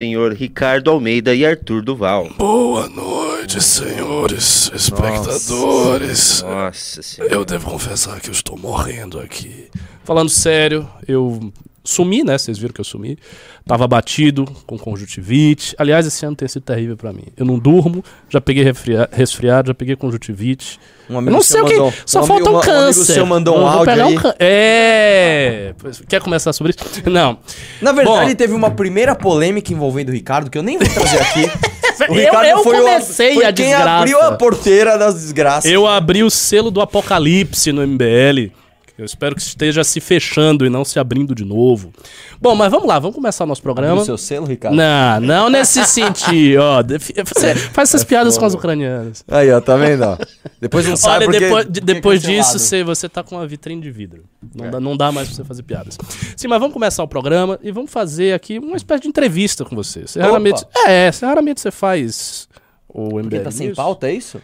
senhor Ricardo Almeida e Arthur Duval. Boa noite, senhores espectadores. Nossa senhora. Eu devo confessar que eu estou morrendo aqui. Falando sério, eu sumi, né? Vocês viram que eu sumi. Tava batido com conjuntivite. Aliás, esse ano tem sido terrível pra mim. Eu não durmo, já peguei resfriado, já peguei conjuntivite. Um Eu amigo não sei o que. mandou- Só um falta um um câncer. seu mandou um Eu áudio aí. cân- É. Pois, Quer começar sobre isso? Não. Na verdade, Bom. teve uma primeira polêmica envolvendo o Ricardo, que eu nem vou trazer aqui. O Eu- Ricardo eu foi, o- comecei foi a quem desgraça. abriu a porteira das desgraças. Eu abri o selo do apocalipse no MBL. Eu espero que esteja se fechando e não se abrindo de novo. Bom, mas vamos lá, vamos começar o nosso programa. o seu selo, Ricardo? Não, não nesse sentido. Ó, você faz essas piadas com as ucranianas. Aí, ó, tá vendo? ó? Depois não sabe Olha, porque, depois, de- porque depois cancelado. disso, você, você tá com uma vitrine de vidro. Não, dá, não dá mais pra você fazer piadas. Sim, mas vamos começar o programa e vamos fazer aqui uma espécie de entrevista com você. Você Opa. raramente. É, você raramente você faz o MBL. Porque tá sem pauta, é isso?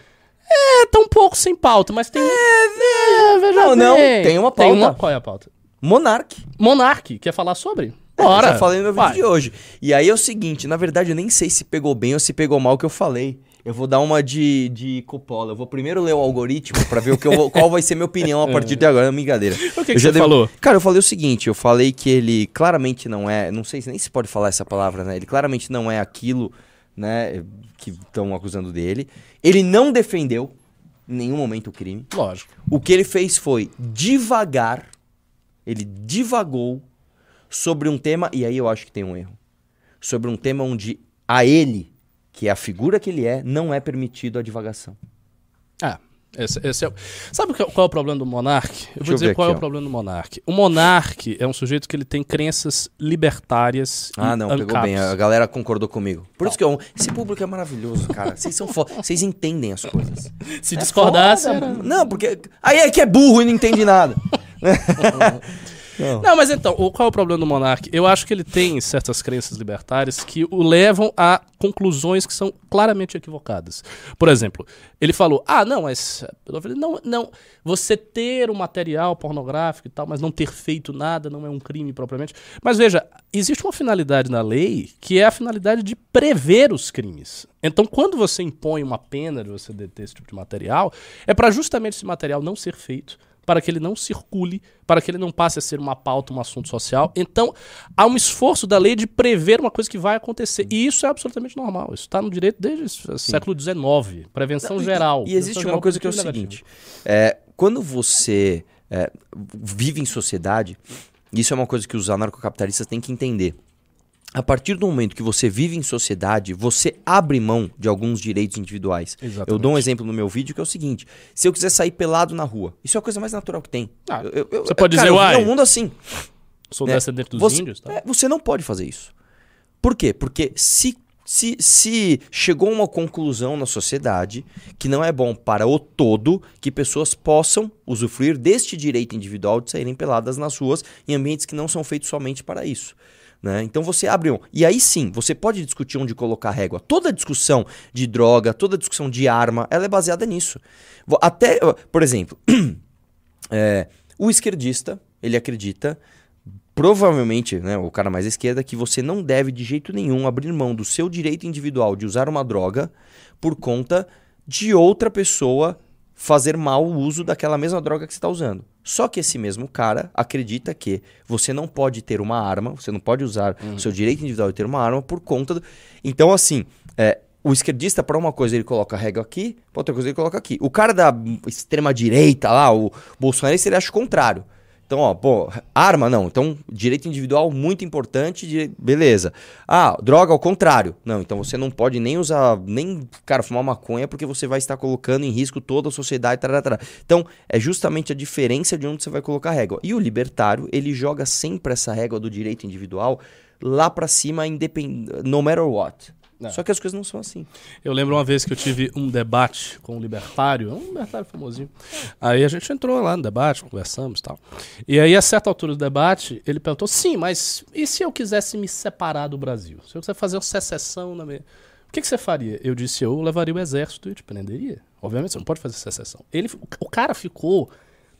É, tá um pouco sem pauta, mas tem. É, veja Não, não, bem. tem uma pauta. Qual é a pauta? Monark. Monark, quer falar sobre? Eu Bora. já falei no meu vídeo Vai. de hoje. E aí é o seguinte, na verdade eu nem sei se pegou bem ou se pegou mal o que eu falei. Eu vou dar uma de, de Coppola. Eu vou primeiro ler o algoritmo pra ver o que eu vou- qual vai ser minha opinião a partir de agora. É uma brincadeira. O que, Eu que você devo- falou? Cara, eu falei o seguinte, eu falei que ele claramente não é, não sei se nem se pode falar essa palavra, né? Ele claramente não é aquilo, né, que estão acusando dele. Ele não defendeu em nenhum momento o crime. Lógico. O que ele fez foi divagar, ele divagou sobre um tema, e aí eu acho que tem um erro. Sobre um tema onde a ele, que é a figura que ele é, não é permitido a divagação. Ah, esse, esse é. Sabe qual qual é o problema do Monark? Eu Deixa vou eu dizer ver qual aqui, é o ó. problema do Monark. O Monark é um sujeito que ele tem crenças libertárias Ah, não, pegou bem. A galera concordou comigo. Por isso que eu, esse público é maravilhoso, cara. Vocês são foda. Vocês entendem as coisas. Se discordasse... Foda, era-. Não, porque. Aí é que é burro e não entende nada. Não, mas então, o- qual é o problema do Monark? Eu acho que ele tem certas crenças libertárias que o levam a conclusões que são claramente equivocadas. Por exemplo, ele falou: ah, não, mas. Não, não. Você ter um material pornográfico e tal, mas não ter feito nada não é um crime propriamente. Mas veja, existe uma finalidade na lei que é a finalidade de prever os crimes. Então, quando você impõe uma pena de você deter esse tipo de material, é para justamente esse material não ser feito para que ele não circule, para que ele não passe a ser uma pauta, um assunto social. Então, há um esforço da lei de prever uma coisa que vai acontecer. E isso é absolutamente normal. Isso está no direito desde o século XIX. Prevenção geral. E existe Prevenção uma geral coisa que é o seguinte: é, quando você é, vive em sociedade, isso é uma coisa que os anarcocapitalistas têm que entender. A partir do momento que você vive em sociedade, você abre mão de alguns direitos individuais. Exatamente. Eu dou um exemplo no meu vídeo que é o seguinte: se eu quiser sair pelado na rua, isso é a coisa mais natural que tem. Ah, Eu- eu- você pode cara, dizer, uai. um mundo assim. Sou né? descendente dos você, índios. Tá? é, você não pode fazer isso. Por quê? Porque se, se, se chegou a uma conclusão na sociedade que não é bom para o todo que pessoas possam usufruir deste direito individual de saírem peladas nas ruas em ambientes que não são feitos somente para isso. Né? Então você abre um. E aí sim, você pode discutir onde colocar régua. Toda discussão de droga, toda discussão de arma, ela é baseada nisso. Até, por exemplo, é, o esquerdista, ele acredita provavelmente, né, o cara mais à esquerda, que você não deve de jeito nenhum abrir mão do seu direito individual de usar uma droga por conta de outra pessoa fazer mau uso daquela mesma droga que você está usando. Só que esse mesmo cara acredita que você não pode ter uma arma, você não pode usar o seu direito individual de ter uma arma por conta do... Então, assim, é, o esquerdista, para uma coisa, ele coloca a régua aqui, para outra coisa, ele coloca aqui. O cara da extrema-direita lá, o bolsonarista, ele acha o contrário. Então, ó, pô, arma não. Então, direito individual muito importante, dire- beleza. Ah, droga ao contrário. Não, então você não pode nem usar, nem, cara, fumar maconha porque você vai estar colocando em risco toda a sociedade, tarará, tarará. Então, é justamente a diferença de onde você vai colocar a régua. E o libertário, ele joga sempre essa régua do direito individual lá pra cima, independ... no matter what. Não. Só que as coisas não são assim. Eu lembro uma vez que eu tive um debate com um libertário, um libertário famosinho. Aí a gente entrou lá no debate, conversamos e tal. E aí, a certa altura do debate, ele perguntou: sim, mas e se eu quisesse me separar do Brasil? Se eu quiser fazer uma secessão na minha. O que, que você faria? Eu disse: eu levaria o exército e te prenderia. Obviamente, você não pode fazer secessão. Ele, o cara ficou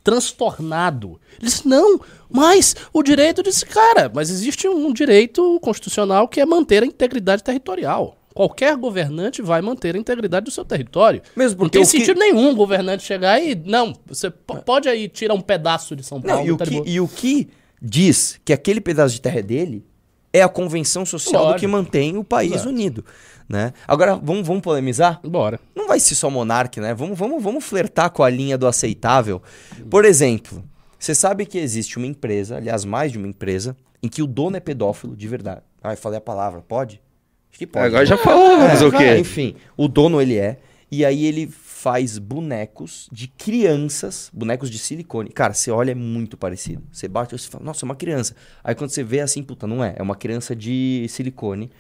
transtornado. Ele disse, não, mas o direito disse, cara, mas existe um direito constitucional que é manter a integridade territorial. Qualquer governante vai manter a integridade do seu território. Mesmo Não porque tem o que- sentido nenhum um governante chegar e. Não, você p- pode aí tirar um pedaço de São Paulo. Não, e o, que, e o que diz que aquele pedaço de terra é dele é a convenção social do Lógico. que mantém o país Exato. unido. Né? Agora, vamos, vamos polemizar? Bora. Não vai ser só monarca, né? Vamos, vamos, vamos flertar com a linha do aceitável. Por exemplo, você sabe que existe uma empresa, aliás, mais de uma empresa, em que o dono é pedófilo de verdade. Ai, falei a palavra, pode? Acho que pode. Agora já falou, mas É, o quê? Enfim, o dono ele é. E aí ele faz bonecos de crianças, bonecos de silicone. Cara, você olha, é muito parecido. Você bate e você fala, nossa, é uma criança. Aí quando você vê assim, puta, não é. É uma criança de silicone.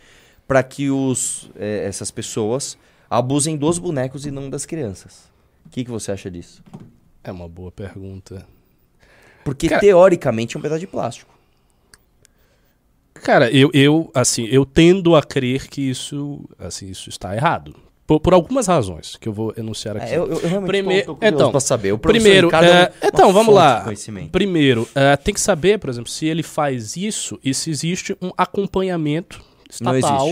Pra que os, é, essas pessoas abusem dos bonecos e não das crianças. O que, que você acha disso? É uma boa pergunta. Porque Cara- teoricamente é um pedaço de plástico. Cara, eu, eu, assim, eu tendo a crer que isso, assim, isso está errado. Por, por algumas razões que eu vou enunciar aqui. É, eu, eu realmente Primeiro- tô, tô curioso então, saber. O professor Primeiro, Ricardo é é, uma então vamos lá. Primeiro, é, tem que saber, por exemplo, se ele faz isso e se existe um acompanhamento estatal.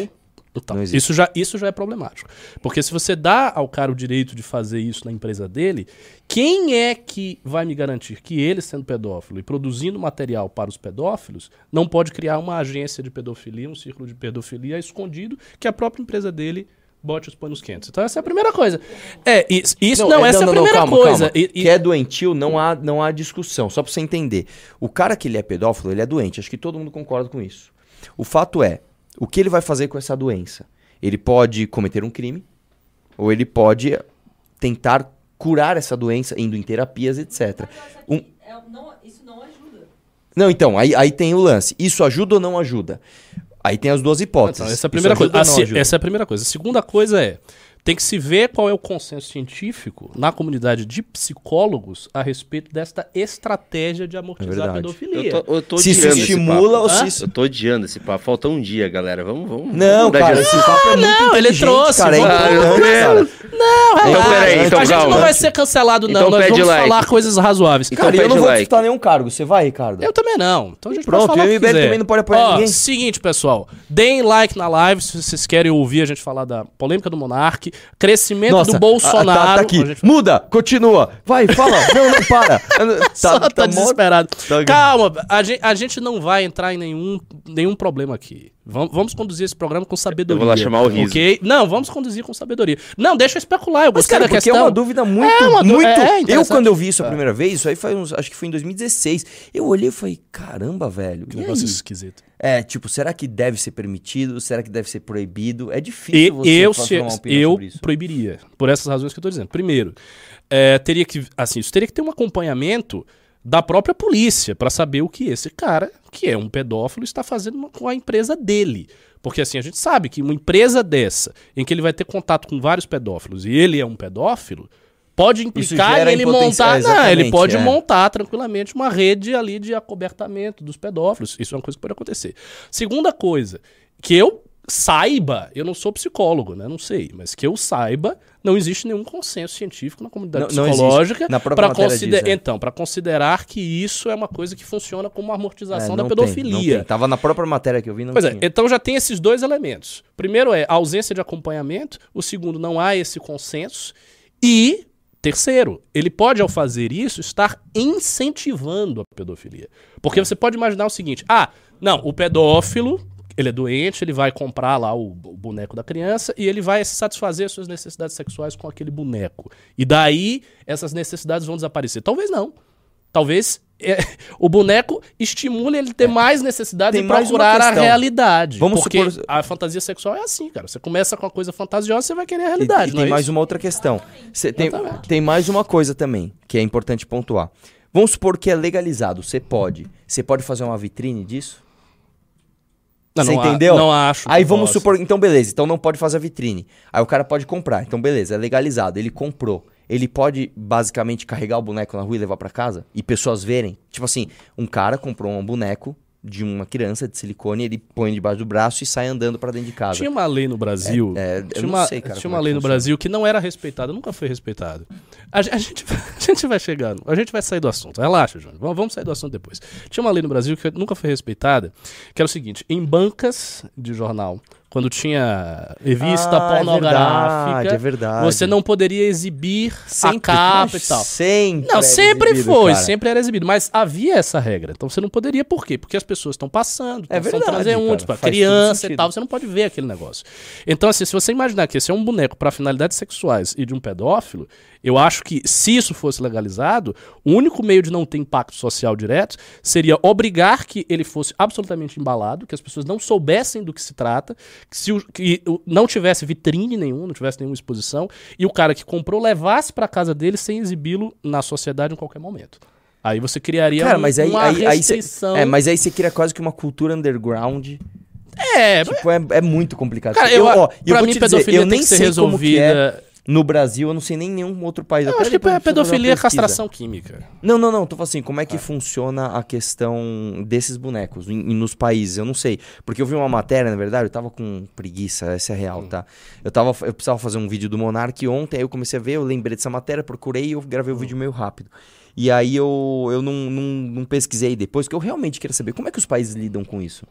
Não. Isso, já, isso já é problemático. Porque se você dá ao cara o direito de fazer isso na empresa dele, quem é que vai me garantir que ele, sendo pedófilo e produzindo material para os pedófilos, não pode criar uma agência de pedofilia, um círculo de pedofilia escondido, que a própria empresa dele bote os panos quentes? Então, essa é a primeira coisa. É, isso, isso não, essa é a primeira calma, coisa. calma. E- e- Que é doentio, não há, não há discussão. Só pra você entender. O cara que ele é pedófilo, ele é doente. Acho que todo mundo concorda com isso. O fato é, o que ele vai fazer com essa doença? Ele pode cometer um crime, ou ele pode tentar curar essa doença indo em terapias, etc. Um- É, não- isso não ajuda. Não, então, aí, aí tem o lance. Isso ajuda ou não ajuda? Aí tem as duas hipóteses. Então, essa é a primeira coisa. ou não A se- ajuda? essa é a primeira coisa. A segunda coisa é, tem que se ver qual é o consenso científico na comunidade de psicólogos a respeito desta estratégia de amortizar a verdade. pedofilia. Eu tô, eu tô Se isso estimula ou se... Eu tô odiando esse papo. Falta um dia, galera. Vamos, vamos. Não, vamos cara, esse papo é muito não, ele trouxe, cara. É vamos- importante, cara. Não, relaxa. Então, peraí, então a gente não vai ser cancelado, não. Então Nós vamos like. falar coisas razoáveis. Então Cara, eu não vou like. disputar nenhum cargo. Você vai, Ricardo? Eu também não. Então a gente Pronto, pode falar o MBL também não pode apoiar Ó, ninguém. Seguinte, pessoal. Deem like na live se vocês querem ouvir a gente falar da polêmica do Crescimento do Bolsonaro. ah, tá, tá aqui. A gente- Muda, continua. Vai, fala. não, não, para. Só tá, mó- desesperado. tá- Calma, a gente, a gente não vai entrar em nenhum, nenhum problema aqui. Vamos, vamos conduzir esse programa com sabedoria. Eu vou lá chamar o Riso. Ok? Não, vamos conduzir com sabedoria. Não, deixa eu especular. Eu Mas, gostei cara, da porque questão. é uma dúvida muito, É uma muito... é eu, interessante. quando eu vi isso a primeira vez, isso aí foi uns, acho que foi em 2016, eu olhei e falei, caramba, velho, Que negócio aí? esquisito. É, tipo, será que deve ser permitido? Será que deve ser proibido? É E, difícil você eu, se, uma opinião eu sobre isso. proibiria, por essas razões que eu tô dizendo. Primeiro, é, teria que, assim, isso teria que ter um acompanhamento da própria polícia para saber o que esse cara, que é um pedófilo, está fazendo com a empresa dele. Porque assim, a gente sabe que uma empresa dessa, em que ele vai ter contato com vários pedófilos e ele é um pedófilo, pode implicar em ele montar. é, Não, ele pode é. montar tranquilamente uma rede ali de acobertamento dos pedófilos. Isso é uma coisa que pode acontecer. Segunda coisa, que eu saiba, eu não sou psicólogo, né? Não sei, mas que eu saiba, não existe nenhum consenso científico na comunidade Não- psicológica para considerar, é. então, para considerar que isso é uma coisa que funciona como uma É, amortização da não tem, pedofilia. tem. Tava na própria matéria que eu vi, não Pois é, tinha. então já tem esses dois elementos. Primeiro é a ausência de acompanhamento, o segundo, não há esse consenso. E, terceiro, ele pode, ao fazer isso, estar incentivando a pedofilia. Porque você pode imaginar o seguinte: ah, não, o pedófilo. Ele é doente, ele vai comprar lá o, boneco da criança e ele vai satisfazer suas necessidades sexuais com aquele boneco. E daí essas necessidades vão desaparecer. Talvez não. Talvez é, o boneco estimule ele ter mais É. Tem e mais uma procurar a realidade. Vamos porque supor- a fantasia sexual é assim, cara. Você começa com uma coisa fantasiosa, você vai querer a realidade, E, e não tem é mais isso? uma outra questão. Cê tem, tem mais uma coisa também, que é importante pontuar. Vamos supor que é legalizado, você pode. Você pode fazer uma vitrine disso? Não, Você não a- entendeu? não acho Aí vamos possa. supor, então beleza, então não pode fazer a vitrine. Aí o cara pode comprar, então beleza, é legalizado, ele comprou. Ele pode basicamente carregar o boneco na rua e levar pra casa e pessoas verem. Tipo assim, um cara comprou um boneco de uma criança de silicone, ele põe debaixo do braço e sai andando pra dentro de casa. Tinha uma lei no Brasil. É, é, eu tinha não uma, sei, cara, tinha uma é lei no. Brasil que não era respeitada, nunca foi respeitada. A, a gente, vai- a gente vai chegando, a gente vai sair do assunto. Relaxa, Júnior. Vamos sair do assunto depois. Tinha uma lei no Brasil que nunca foi respeitada, que era o seguinte: em bancas de jornal, quando tinha revista Ah, pornográfica, É verdade, é verdade. você não poderia exibir a Sempre, capa e tal. Sempre. Não, é sempre exibido, foi, cara. sempre era exibido. Mas havia essa regra. Então você não poderia, por quê? Porque as pessoas estão passando, É são verdade, transeuntes, cara, criança e tal, você não pode ver aquele negócio. Então, assim, se você imaginar que esse é um boneco para finalidades sexuais e de um pedófilo, eu acho que se isso fosse legalizado, o único meio de não ter impacto social direto seria obrigar que ele fosse absolutamente embalado, que as pessoas não soubessem do que se trata, que, se o- que não tivesse vitrine nenhum, não tivesse nenhuma exposição, e o cara que comprou levasse para casa dele sem exibi-lo na sociedade em qualquer momento. Aí você criaria Cara, um- mas aí, uma aí, aí cê- restrição. é, mas aí você cria quase que uma cultura underground. É, Tipo, é, é muito complicado. cara, eu, ó, eu pra vou mim, te dizer, pedofilia eu tem nem que ser sei como que é resolvida. No Brasil, eu não sei nem nenhum outro país. Eu acho que uma pedofilia é castração química. Não, não, não. Tô falando assim, como é que funciona a questão desses bonecos em- em- nos países? Eu não sei. Porque eu vi uma matéria, na verdade, eu tava com preguiça, essa é real, tá? Eu, tava, eu precisava fazer um vídeo do Monark ontem, aí eu comecei a ver, eu lembrei dessa matéria, procurei e eu gravei o vídeo meio rápido. E aí eu, eu não, não, não pesquisei depois, porque eu realmente queria saber como é que os países lidam com isso.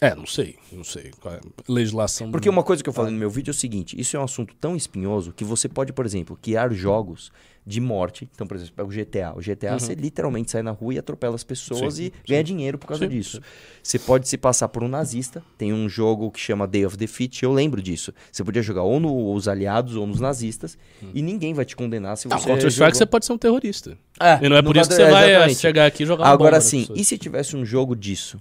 É, não sei, não sei. é Legislação. Porque uma coisa que eu falei no meu vídeo é o seguinte: isso é um assunto tão espinhoso que você pode, por exemplo, criar jogos de morte. Então, por exemplo, pega o GTA. O GTA você literalmente sai na rua e atropela as pessoas Uhum. Sim, e ganha dinheiro por causa Sim, disso. Você pode se passar por um nazista. Tem um jogo que chama Day of Defeat. Eu lembro disso. Você podia jogar ou nos aliados ou nos nazistas e ninguém vai te condenar se Hum. Não, você. Contra-Strike jogou. você pode ser um terrorista. É, E não é por isso que você vai exatamente. chegar aqui e jogar Agora sim, e se tivesse um jogo disso?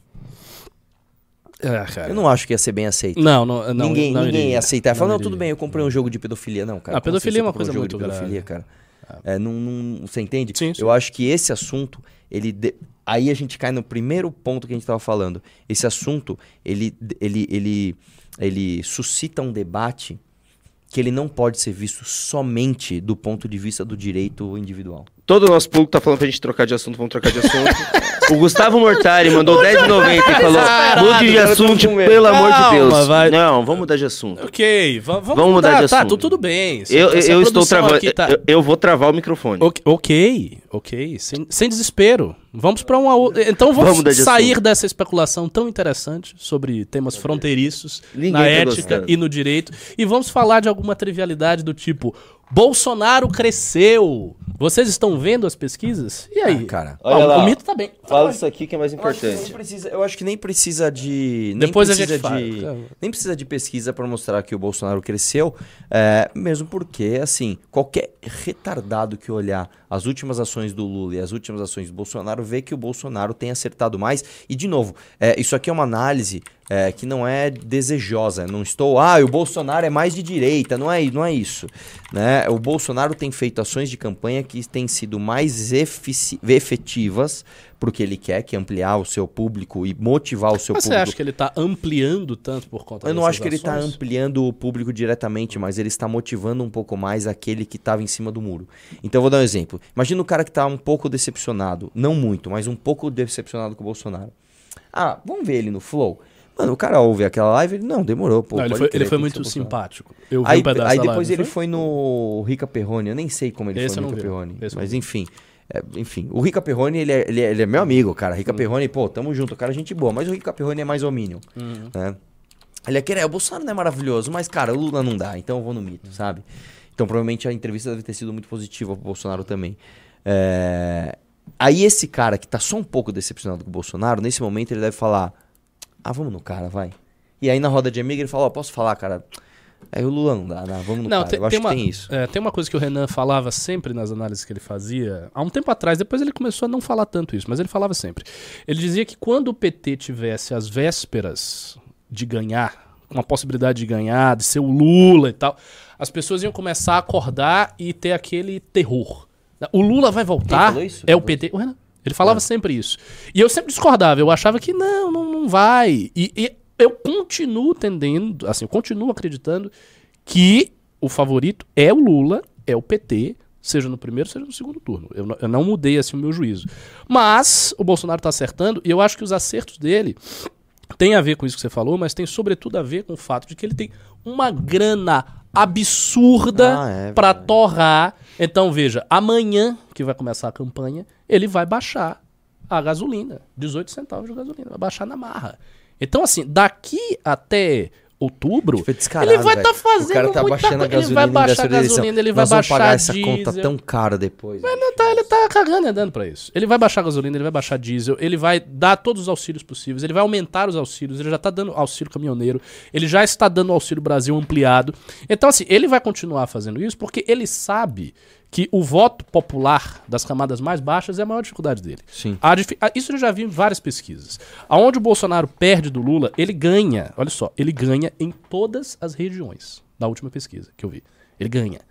É. Eu não acho que ia ser bem aceito. Não, não, não ninguém não ninguém iria. ia aceitar. Falar, não, tudo bem, eu comprei um jogo de pedofilia. Não, cara. Ah, como pedofilia é uma coisa um jogo muito de pedofilia, grave. cara. É, não, não- você entende? Sim, sim. Eu acho que esse assunto, ele. de- Aí a gente cai no primeiro ponto que a gente estava falando. Esse assunto, ele, ele, ele, ele suscita um debate que ele não pode ser visto somente do ponto de vista do direito individual. Todo o nosso público tá falando pra gente trocar de assunto, vamos trocar de assunto. o Gustavo Mortari mandou 10,90 e falou: mude de assunto, pelo amor de Deus. vai. Não, vamos mudar de assunto. Ok, va- vamos, Vamos mudar de Tá, assunto. tu- tudo bem. Eu, essa eu estou travando. tá- Eu, eu vou travar o microfone. Ok, ok, sem, sem desespero. Vamos para uma outra. Então vamos, Vamos de sair dessa especulação tão interessante sobre temas fronteiriços Ninguém na tá ética gostando. e no direito e vamos falar de alguma trivialidade do tipo Bolsonaro cresceu. Vocês estão vendo as pesquisas? E aí? Ah, cara. Olha lá. O mito tá bem. Fala isso aqui que é mais Eu acho, que nem importante. precisa, eu acho que nem precisa de. Nem Depois a precisa gente fala. de, Nem precisa de pesquisa para mostrar que o Bolsonaro cresceu, é, mesmo porque, assim, qualquer retardado que olhar as últimas ações do Lula e as últimas ações do Bolsonaro vê que o Bolsonaro tem acertado mais. E, de novo, é, isso aqui é uma análise é, que não é desejosa. Não estou, ah, o Bolsonaro é mais de direita. Não é, não é isso. Né? O Bolsonaro tem feito ações de campanha que têm sido mais efetivas para o que ele quer, que é ampliar o seu público e motivar o seu Mas você público. acha que ele tá ampliando tanto por conta Eu não acho que ele está ações? ampliando o público diretamente, mas ele está motivando um pouco mais aquele que estava em cima do muro. Então eu vou dar um exemplo. Imagina o cara que está um pouco decepcionado, não muito, mas um pouco decepcionado com o Bolsonaro. Ah, vamos ver ele no Flow. Mano, o cara ouve aquela live, ele, não, demorou, pô. Não, ele foi, ele foi muito ser o Bolsonaro." simpático. Eu vi Aí, um pedaço aí depois live, ele foi no Rica Perrone, eu nem sei como ele Esse foi no Rica vi, Perrone. esse Mas não vi. Enfim, é, enfim, o Rica Perrone, ele é, ele, é, ele é meu amigo, cara. Rica Perrone, pô, tamo junto, o cara é gente boa. Mas o Rica Perrone é mais homínio, Uhum. né? Ele é querer, o Bolsonaro não é maravilhoso, mas, cara, o Lula não dá, então eu vou no mito, sabe? Então provavelmente a entrevista deve ter sido muito positiva pro Bolsonaro também. É, Aí esse cara que tá só um pouco decepcionado com o Bolsonaro, nesse momento ele deve falar: Ah, vamos no cara, vai. E aí na roda de amigo ele fala: Ó, posso falar, cara? Aí o Lula não dá, não, vamos no Não, cara. tem, eu acho tem que uma, tem isso. é, tem uma coisa que o Renan falava sempre nas análises que ele fazia, há um tempo atrás, depois ele começou a não falar tanto isso, mas ele falava sempre. Ele dizia que quando o PT tivesse as vésperas de ganhar, com a possibilidade de ganhar, de ser o Lula e tal, as pessoas iam começar a acordar e ter aquele terror. O Lula vai voltar, é o PT. O Renan. Ele falava sempre isso. E eu sempre discordava, eu achava que não, não, não vai. E, e eu continuo tendendo, assim, eu continuo acreditando que o favorito é o Lula, é o PT, seja no primeiro, seja no segundo turno. Eu, não- eu não mudei assim o meu juízo. Mas o Bolsonaro está acertando e eu acho que os acertos dele tem a ver com isso que você falou, mas tem sobretudo a ver com o fato de que ele tem uma grana absurda Ah, é pra verdade. torrar. Então, veja, amanhã que vai começar a campanha, ele vai baixar a gasolina, 18 centavos de gasolina, vai baixar na marra. Então, assim, daqui até outubro, ele vai estar fazendo O cara tá muita baixando a coisa. Ele gasolina vai em baixar a gasolina, ele vai Nós baixar pagar essa diesel. conta tão cara depois. Mas não tá, ele tá cagando e andando pra isso. Ele vai baixar a gasolina, ele vai baixar diesel, ele vai dar todos os auxílios possíveis, ele vai aumentar os auxílios, ele já tá dando auxílio caminhoneiro, ele já está dando auxílio Brasil ampliado. Então, assim, ele vai continuar fazendo isso porque ele sabe que o voto popular das camadas mais baixas é a maior dificuldade dele. Sim. A isso eu já vi em várias pesquisas. Aonde o Bolsonaro perde do Lula, ele ganha, olha só, ele ganha em todas as regiões da última pesquisa que eu vi. Ele ganha.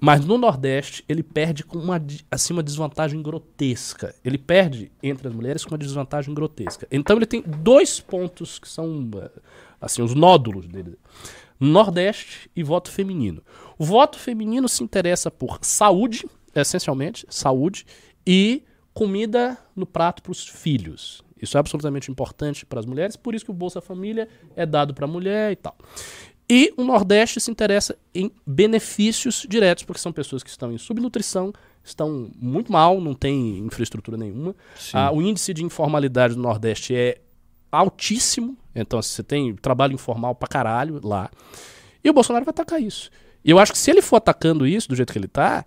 Mas no Nordeste, ele perde com uma, assim, uma desvantagem grotesca. Ele perde entre as mulheres com uma desvantagem grotesca. Então ele tem dois pontos que são eh, assim, os nódulos dele. Nordeste e voto feminino. O voto feminino se interessa por saúde, essencialmente, saúde, e comida no prato para os filhos. Isso é absolutamente importante para as mulheres, por isso que o Bolsa Família é dado para a mulher e tal. E o Nordeste se interessa em benefícios diretos, porque são pessoas que estão em subnutrição, estão muito mal, não tem infraestrutura nenhuma. Ah, o índice de informalidade no Nordeste é altíssimo, então você tem trabalho informal pra caralho lá. E o Bolsonaro vai atacar isso. E eu acho que se ele for atacando isso do jeito que ele tá,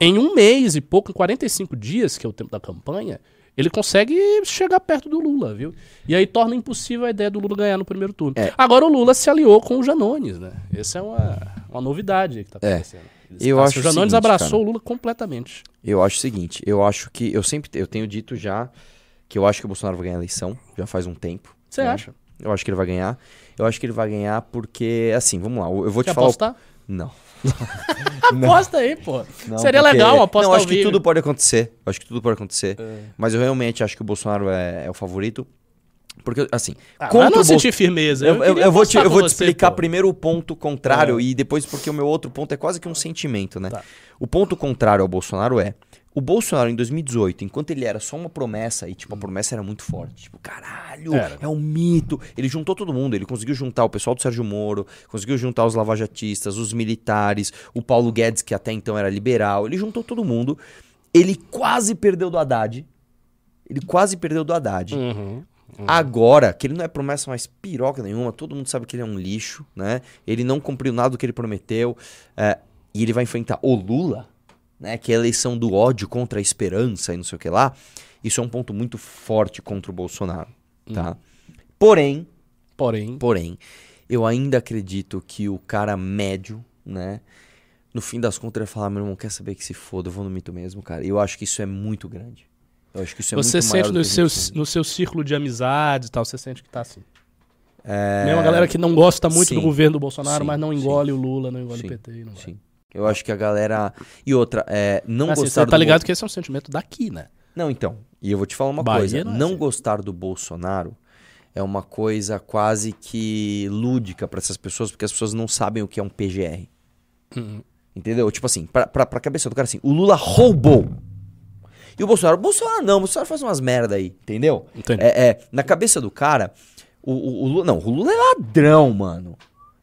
em um mês e pouco, em 45 dias, que é o tempo da campanha, ele consegue chegar perto do Lula, viu? E aí torna impossível a ideia do Lula ganhar no primeiro turno. É. Agora o Lula se aliou com o Janones, né? Essa é uma, uma novidade que tá É. acontecendo. Eles- Eu o acho o Janones seguinte, abraçou cara. o Lula completamente. Eu acho o seguinte, eu acho que. Eu sempre eu tenho dito já que eu acho que o Bolsonaro vai ganhar a eleição, já faz um tempo. Você né? acha? Eu acho que ele vai ganhar. Eu acho que ele vai ganhar porque, assim, vamos lá, eu vou te Quer falar. o- apostar? Não. Aposta aí, pô. Não, Seria porque- legal uma aposta Não, ao acho que vivo. tudo pode acontecer. Eu acho que tudo pode acontecer. Mas eu realmente acho que o Bolsonaro é, é o favorito. Porque, assim, Ah, contra mas não o Bolso- senti firmeza. Eu, eu- eu vou te, eu vou te você, explicar pô. primeiro o ponto contrário É. e depois porque o meu outro ponto é quase que um sentimento, né? Tá. O ponto contrário ao Bolsonaro é o Bolsonaro em 2018, enquanto ele era só uma promessa e tipo a promessa era muito forte, tipo, caralho, Era. é um mito. Ele juntou todo mundo, ele conseguiu juntar o pessoal do Sérgio Moro, conseguiu juntar os lavajatistas, os militares, o Paulo Guedes que até então era liberal, ele juntou todo mundo. Ele quase perdeu do Haddad. Ele quase perdeu do Haddad. Uhum. Agora, que ele não é promessa mais piroca nenhuma, todo mundo sabe que ele é um lixo, né? Ele não cumpriu nada do que ele prometeu. é, e ele vai enfrentar o Lula, né? Que é a eleição do ódio contra a esperança e não sei o que lá. Isso é um ponto muito forte contra o Bolsonaro, tá? Porém, Porém, porém, eu ainda acredito que o cara médio, né? No fim das contas, ele vai falar, meu irmão, quer saber que se foda, eu vou no mito mesmo, cara. Eu acho que isso é muito grande. Eu acho que isso é você muito sente no seu, no seu círculo de amizades e tal, você sente que tá assim. É... Mesmo a galera que não gosta muito sim. do governo do Bolsonaro, Sim, mas não sim. engole o Lula, não engole Sim, o PT. Não vai. Eu acho que a galera. E outra, é, não Assim, gostar você tá do ligado Bol- que esse é um sentimento daqui, né? Não, então. E eu vou te falar uma Bahia coisa. não é Não assim. gostar do Bolsonaro é uma coisa quase que lúdica pra essas pessoas, porque as pessoas não sabem o que é um PGR. Uhum. Entendeu? Tipo assim, pra, pra, pra cabeça do cara assim, o Lula roubou. E o Bolsonaro, Bolsonaro não, o Bolsonaro faz umas merda aí, entendeu? É, é, na cabeça do cara, o, o, o Lula. Não, o Lula é ladrão, mano.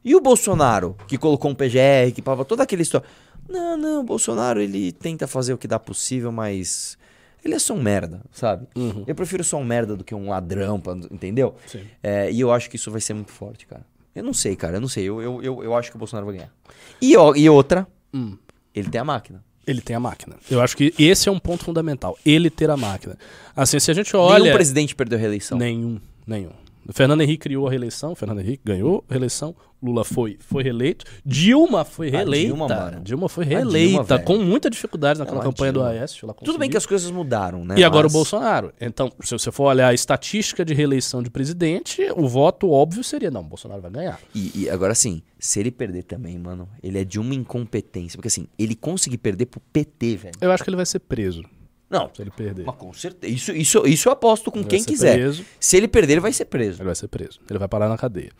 E o Bolsonaro, que colocou um PGR, que pava toda aquela história. Não, não, o Bolsonaro ele tenta fazer o que dá possível, mas. Ele é só um merda, sabe? Uhum. Eu prefiro só um merda do que um ladrão, pra- entendeu? Sim. É, e eu acho que isso vai ser muito forte, cara. Eu não sei, cara, eu não sei. Eu, eu, eu, eu acho que o Bolsonaro vai ganhar. E, ó, e outra, Hum. ele tem a máquina. Ele tem a máquina. Eu acho que esse é um ponto fundamental. Ele ter a máquina. Assim, se a gente Nenhum olha. presidente perdeu a reeleição. Nenhum, nenhum. Fernando Henrique criou a reeleição, Fernando Henrique ganhou a reeleição, Lula foi, foi reeleito, Dilma foi reeleita. Dilma, mano. Dilma foi Dilma, reeleita, velho. com muita dificuldade naquela Não, a campanha do Dilma. Aécio. ela Tudo bem que as coisas mudaram, né? E agora Mas- o Bolsonaro. Então, se você for olhar a estatística de reeleição de presidente, o voto óbvio seria, não, o Bolsonaro vai ganhar. E, e agora sim, se ele perder também, mano, ele é de uma incompetência. Porque assim, ele conseguir perder pro PT, velho. Eu acho que ele vai ser preso, Não, se ele perder. mas com certeza. Isso, isso, isso eu aposto com Ele quem quiser. preso. Se ele perder, ele vai ser preso. Ele vai ser preso. Ele vai parar na cadeia.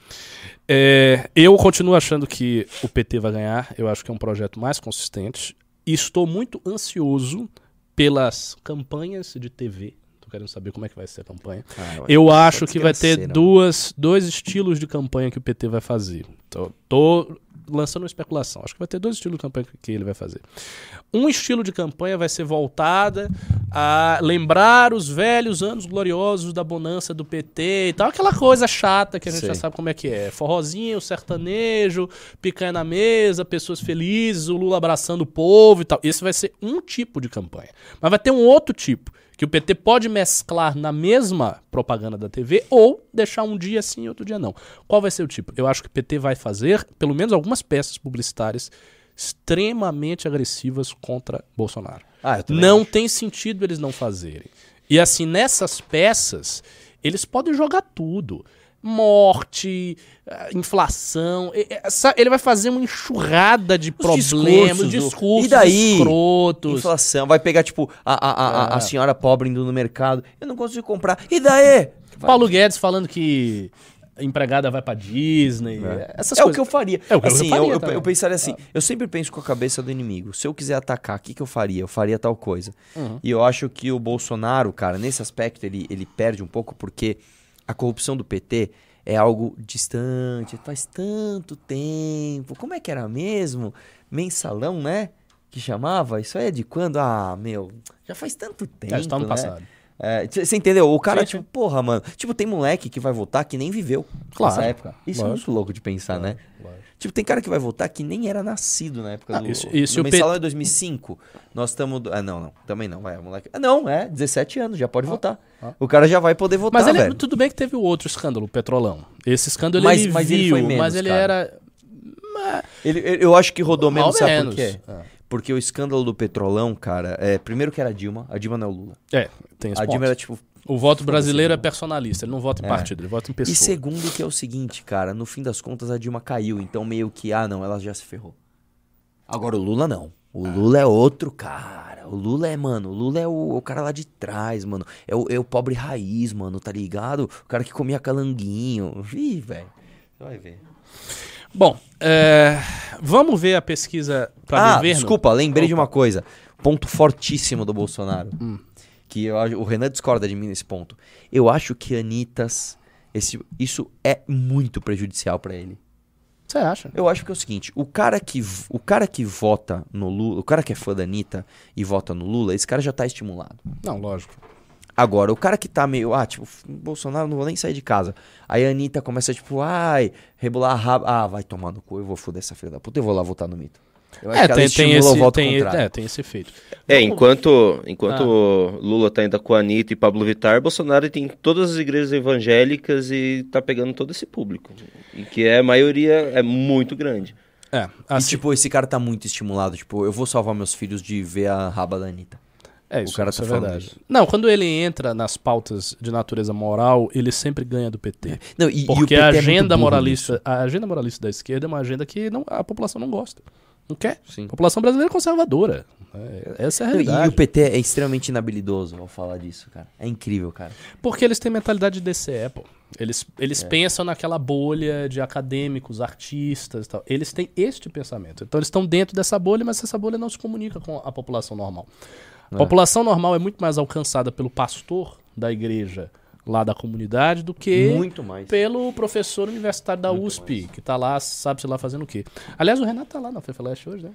É, eu continuo achando que o PT vai ganhar. Eu acho que é um projeto mais consistente. estou muito ansioso pelas campanhas de TV. Tô querendo saber como é que vai ser a campanha. Ah, Eu acho que vai ter desgraceira, duas, dois estilos de campanha que o PT vai fazer. Tô, tô lançando uma especulação. Acho que vai ter dois estilos de campanha que- ele vai fazer. Um estilo de campanha vai ser voltada a lembrar os velhos anos gloriosos da bonança do PT e tal, aquela coisa chata que a gente Sei. já sabe como é que é. Forrozinho, sertanejo, picanha na mesa, pessoas felizes, o Lula abraçando o povo e tal. Esse vai ser um tipo de campanha. Mas vai ter um outro tipo, que o PT pode mesclar na mesma propaganda da TV ou deixar um dia sim e outro dia não. Qual vai ser o tipo? Eu acho que o PT vai fazer, pelo menos algumas peças publicitárias extremamente agressivas contra Bolsonaro. Ah, Não acho. tem sentido eles não fazerem. E assim, nessas peças, eles podem jogar tudo. Morte, eh, inflação. Ele vai fazer uma enxurrada de problemas, discursos discursos E daí? escrotos. Inflação, vai pegar, tipo, a, a, a, a- É. senhora pobre indo no mercado. Eu não consigo comprar. E daí? Paulo Guedes falando que empregada vai pra Disney. Essas é o coisas. que eu faria. É o que eu assim, eu, faria eu, também. eu pensaria assim, eu sempre penso com a cabeça do inimigo. Se eu quiser atacar, o que, que eu faria? Eu faria tal coisa. Uhum. E eu acho que o Bolsonaro, cara, nesse aspecto, ele, ele perde um pouco porque a corrupção do PT é algo distante, faz tanto tempo. Como é que era mesmo? Mensalão, né? Que chamava? Isso aí é de quando? Ah, meu, já faz tanto tempo. É, isso tá no né? passado. Você entendeu? O cara, Sim, sim. tipo, porra, mano. Tipo, tem moleque que vai votar que nem viveu Claro, nessa época. Isso é lógico. muito louco de pensar, né? Tipo, tem cara que vai votar que nem era nascido na época Ah, do. isso- isso no o P- mensalão é 2005. Nós estamos. Ah, não, não. Também não. Vai, moleque. Ah, não, é. 17 anos, já pode votar. ah. O cara já vai poder votar, Mas ele, velho. tudo bem que teve o outro escândalo, o Petrolão. Esse escândalo Mas- ele mas viu, ele foi menos, mas ele cara. era. Ele- ele- eu acho que rodou menos, sabe menos. por quê? É. Porque o escândalo do Petrolão, cara, é, primeiro que era a Dilma, a Dilma não é o Lula. É, tem esse A ponto. Dilma era tipo. O voto brasileiro é personalista, ele não vota em É. partido, ele vota em pessoa. E segundo que é o seguinte, cara, no fim das contas a Dilma caiu, então meio que, ah, não, ela já se ferrou. Agora o Lula não. O Lula é outro cara. O Lula é, mano, o Lula é o, o cara lá de trás, mano. É o, é o pobre raiz, mano, tá ligado? O cara que comia calanguinho. Ih, velho. Você vai ver. Bom, é, vamos ver a pesquisa para ah, governo. desculpa, lembrei de uma coisa. Ponto fortíssimo do Bolsonaro. Hum. Que eu, o Renan discorda de mim nesse ponto. Eu acho que Anitas. Esse, isso é muito prejudicial pra ele. Você acha? Eu acho que é o seguinte, o cara que o cara que vota no Lula, o cara que é fã da Anitta e vota no Lula, esse cara já tá estimulado. Não, lógico. Agora, o cara que tá meio, ah, tipo, Bolsonaro não vou nem sair de casa. Aí a Anitta começa tipo, ai, rebolar a raba, ah, vai tomar no cu, eu vou foder essa filha da puta, eu vou lá votar no mito. Eu acho É, que tem, tem estimula o esse, voto tem, contrário. é, tem esse efeito. É, enquanto, enquanto Ah. o Lula tá ainda com a Anitta e Pablo Vittar, Bolsonaro tem todas as igrejas evangélicas e tá pegando todo esse público. E que é a maioria é muito grande. É, E assim, tipo, esse cara tá muito estimulado, tipo, eu vou salvar meus filhos de ver a raba da Anitta. é o isso, cara isso tá é verdade. isso. Não, quando ele entra nas pautas de natureza moral, ele sempre ganha do PT. Não, e, e o Porque PT a é agenda burro moralista, nisso. a agenda moralista da esquerda é uma agenda que não- a população não gosta. Não quer. Sim. A população brasileira é conservadora. É, essa é a realidade. E o PT é extremamente inabilidoso ao falar disso, cara. É incrível, cara. Porque eles têm mentalidade de DCE, pô. Eles, É. eles pensam naquela bolha de acadêmicos, artistas e tal. Eles têm este pensamento. Então eles estão dentro dessa bolha, mas essa bolha não se comunica com a população normal. A população normal é muito mais alcançada pelo pastor da igreja lá da comunidade do que Muito mais. pelo professor universitário da USP, que tá lá, sabe-se lá fazendo o quê. Aliás, o Renato tá lá na FEFELESH hoje, né?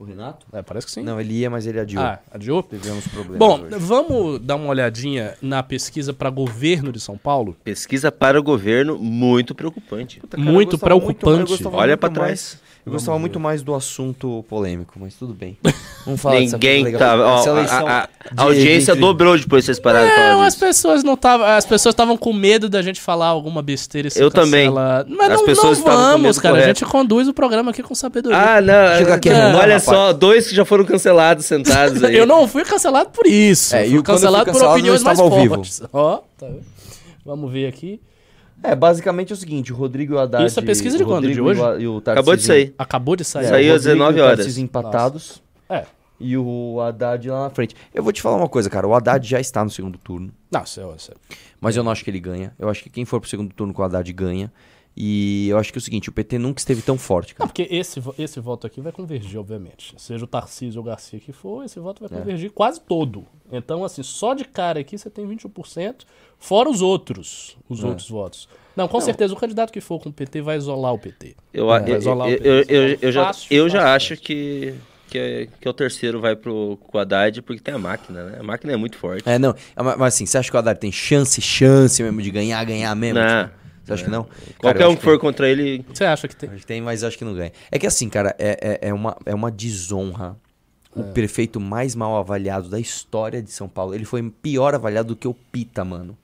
O Renato? É, parece que sim. Não, ele ia, mas ele adiou. Ah, adiou? Tivemos problemas Bom, hoje. vamos dar uma olhadinha na pesquisa para governo de São Paulo? Pesquisa para o governo muito preocupante. Cara, eu muito preocupante. Olha muito pra mais- trás. Eu gostava muito mais do assunto polêmico, mas tudo bem. Vamos falar Ninguém coisa tá. ó, a, a- a de- audiência entre- dobrou depois que vocês pararam de É, falar as disso. pessoas não estavam, as pessoas estavam com medo da gente falar alguma besteira e Eu também. cancelado. Mas As não, pessoas não vamos, medo cara. A correto. gente conduz o programa aqui com sabedoria. Ah, não. Chega aqui, não, Renan, olha rapaz. só, dois que já foram cancelados sentados aí. eu não fui cancelado por isso. É, eu e fui quando eu fui cancelado por cancelado, opiniões mais fortes. Ó, tá vendo? Vamos ver aqui. É, basicamente é o seguinte, o Rodrigo e o Haddad... Isso é pesquisa de quando? De Rodrigo hoje? e o- Acabou de sair. Acabou de sair. É, Saiu o às Rodrigo 19 e o horas. Empatados É. e o Haddad lá na frente. Eu vou te falar uma coisa, cara. O Haddad já está no segundo turno. Não, é, é- Mas eu não acho que ele ganha. Eu acho que quem for pro segundo turno com o Haddad ganha. E eu acho que é o seguinte, o PT nunca esteve tão forte, Não, cara. porque esse, esse voto aqui vai convergir, obviamente. Seja o Tarcísio ou o Garcia que for, esse voto É. vai convergir quase todo. Então, assim, só de cara aqui você tem 21%, fora os outros, É. os outros votos. Não, com certeza, o candidato que for com o PT vai isolar o PT. Eu, Vai eu, isolar o eu, PT. eu, eu, eu já, Fácil, eu já acho fácil. que, que, é- que é o terceiro vai pro com o Haddad, porque tem a máquina, né? A máquina é muito forte. É, não, é, mas mas assim, você acha que o Haddad tem chance, chance mesmo de ganhar, ganhar mesmo? Não. Tipo, você acha que não? Cara, Qualquer eu um que for contra ele, Você acha que tem? Acho que tem, mas acho que não ganha. É que assim, cara, é, é, é uma, é uma desonra. O prefeito mais mal avaliado da história de São Paulo. Ele foi pior avaliado do que o Pita, mano.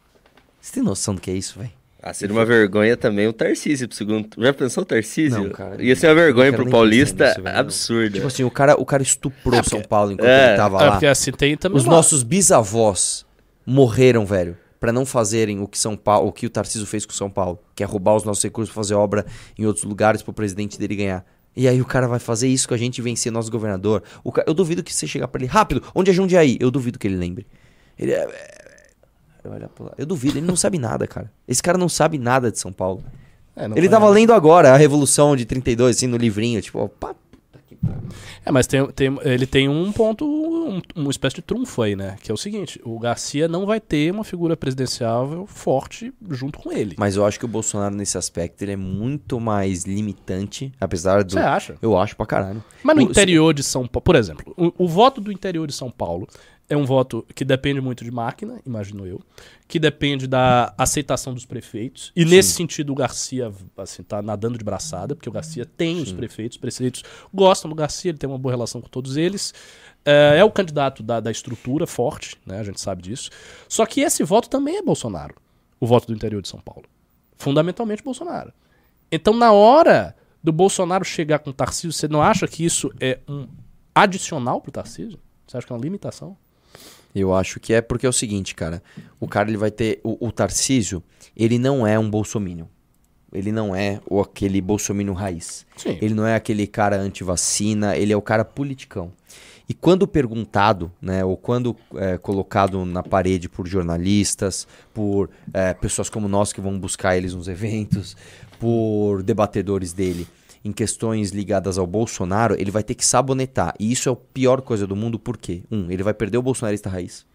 Você tem noção do que é isso, velho? ah, seria uma vergonha também o Tarcísio pro segundo. Já pensou o Tarcísio? Não, cara, Ia ser uma vergonha não pro Paulista velho. absurda. Tipo assim, o cara, o cara estuprou São Paulo enquanto é, ele tava É, lá. assim, tem também. Os uma- nossos bisavós morreram, velho, pra não fazerem o que São Paulo, o que o Tarcísio fez com São Paulo, que é roubar os nossos recursos pra fazer obra em outros lugares pro presidente dele ganhar. E aí o cara vai fazer isso com a gente e vencer nosso governador. O ca- Eu duvido que você chegar pra ele, rápido, onde é Jundiaí? Eu duvido que ele lembre. Ele é... é-. Eu duvido, ele não sabe nada, cara. Esse cara não sabe nada de São Paulo. É, Ele vai- tava lendo agora a Revolução de 32, assim, no livrinho, tipo, É, mas tem, tem- ele tem um ponto, um- uma espécie de trunfo aí, né? Que é o seguinte: o Garcia não vai ter uma figura presidencial forte junto com ele. Mas eu acho que o Bolsonaro, nesse aspecto, ele é muito mais limitante, apesar do. Você acha? Eu acho pra caralho. Mas no O- interior de São Paulo, por exemplo, o, o voto do interior de São Paulo é um voto que depende muito de máquina, imagino eu, que depende da aceitação dos prefeitos. E nesse sentido o Garcia assim tá nadando de braçada, porque o Garcia tem os prefeitos, os prefeitos gostam do Garcia, ele tem uma boa relação com todos eles. É, é o candidato da, da estrutura forte, né? A gente sabe disso. Só que esse voto também é Bolsonaro, o voto do interior de São Paulo. Fundamentalmente Bolsonaro. Então, na hora do Bolsonaro chegar com o Tarcísio, você não acha que isso é um adicional pro Tarcísio? Você acha que é uma limitação? Eu acho que é porque é o seguinte, cara. O cara, ele vai ter. O, o Tarcísio, ele não é um bolsominion. Ele não é o, aquele bolsominion raiz. Sim. Ele não é aquele cara anti-vacina, ele é o cara politicão. E quando perguntado, né, ou quando é, colocado na parede por jornalistas, por é, pessoas como nós que vão buscar eles nos eventos, por debatedores dele, em questões ligadas ao Bolsonaro, ele vai ter que sabonetar. E isso é a pior coisa do mundo, por quê? Um, ele vai perder o bolsonarista raiz.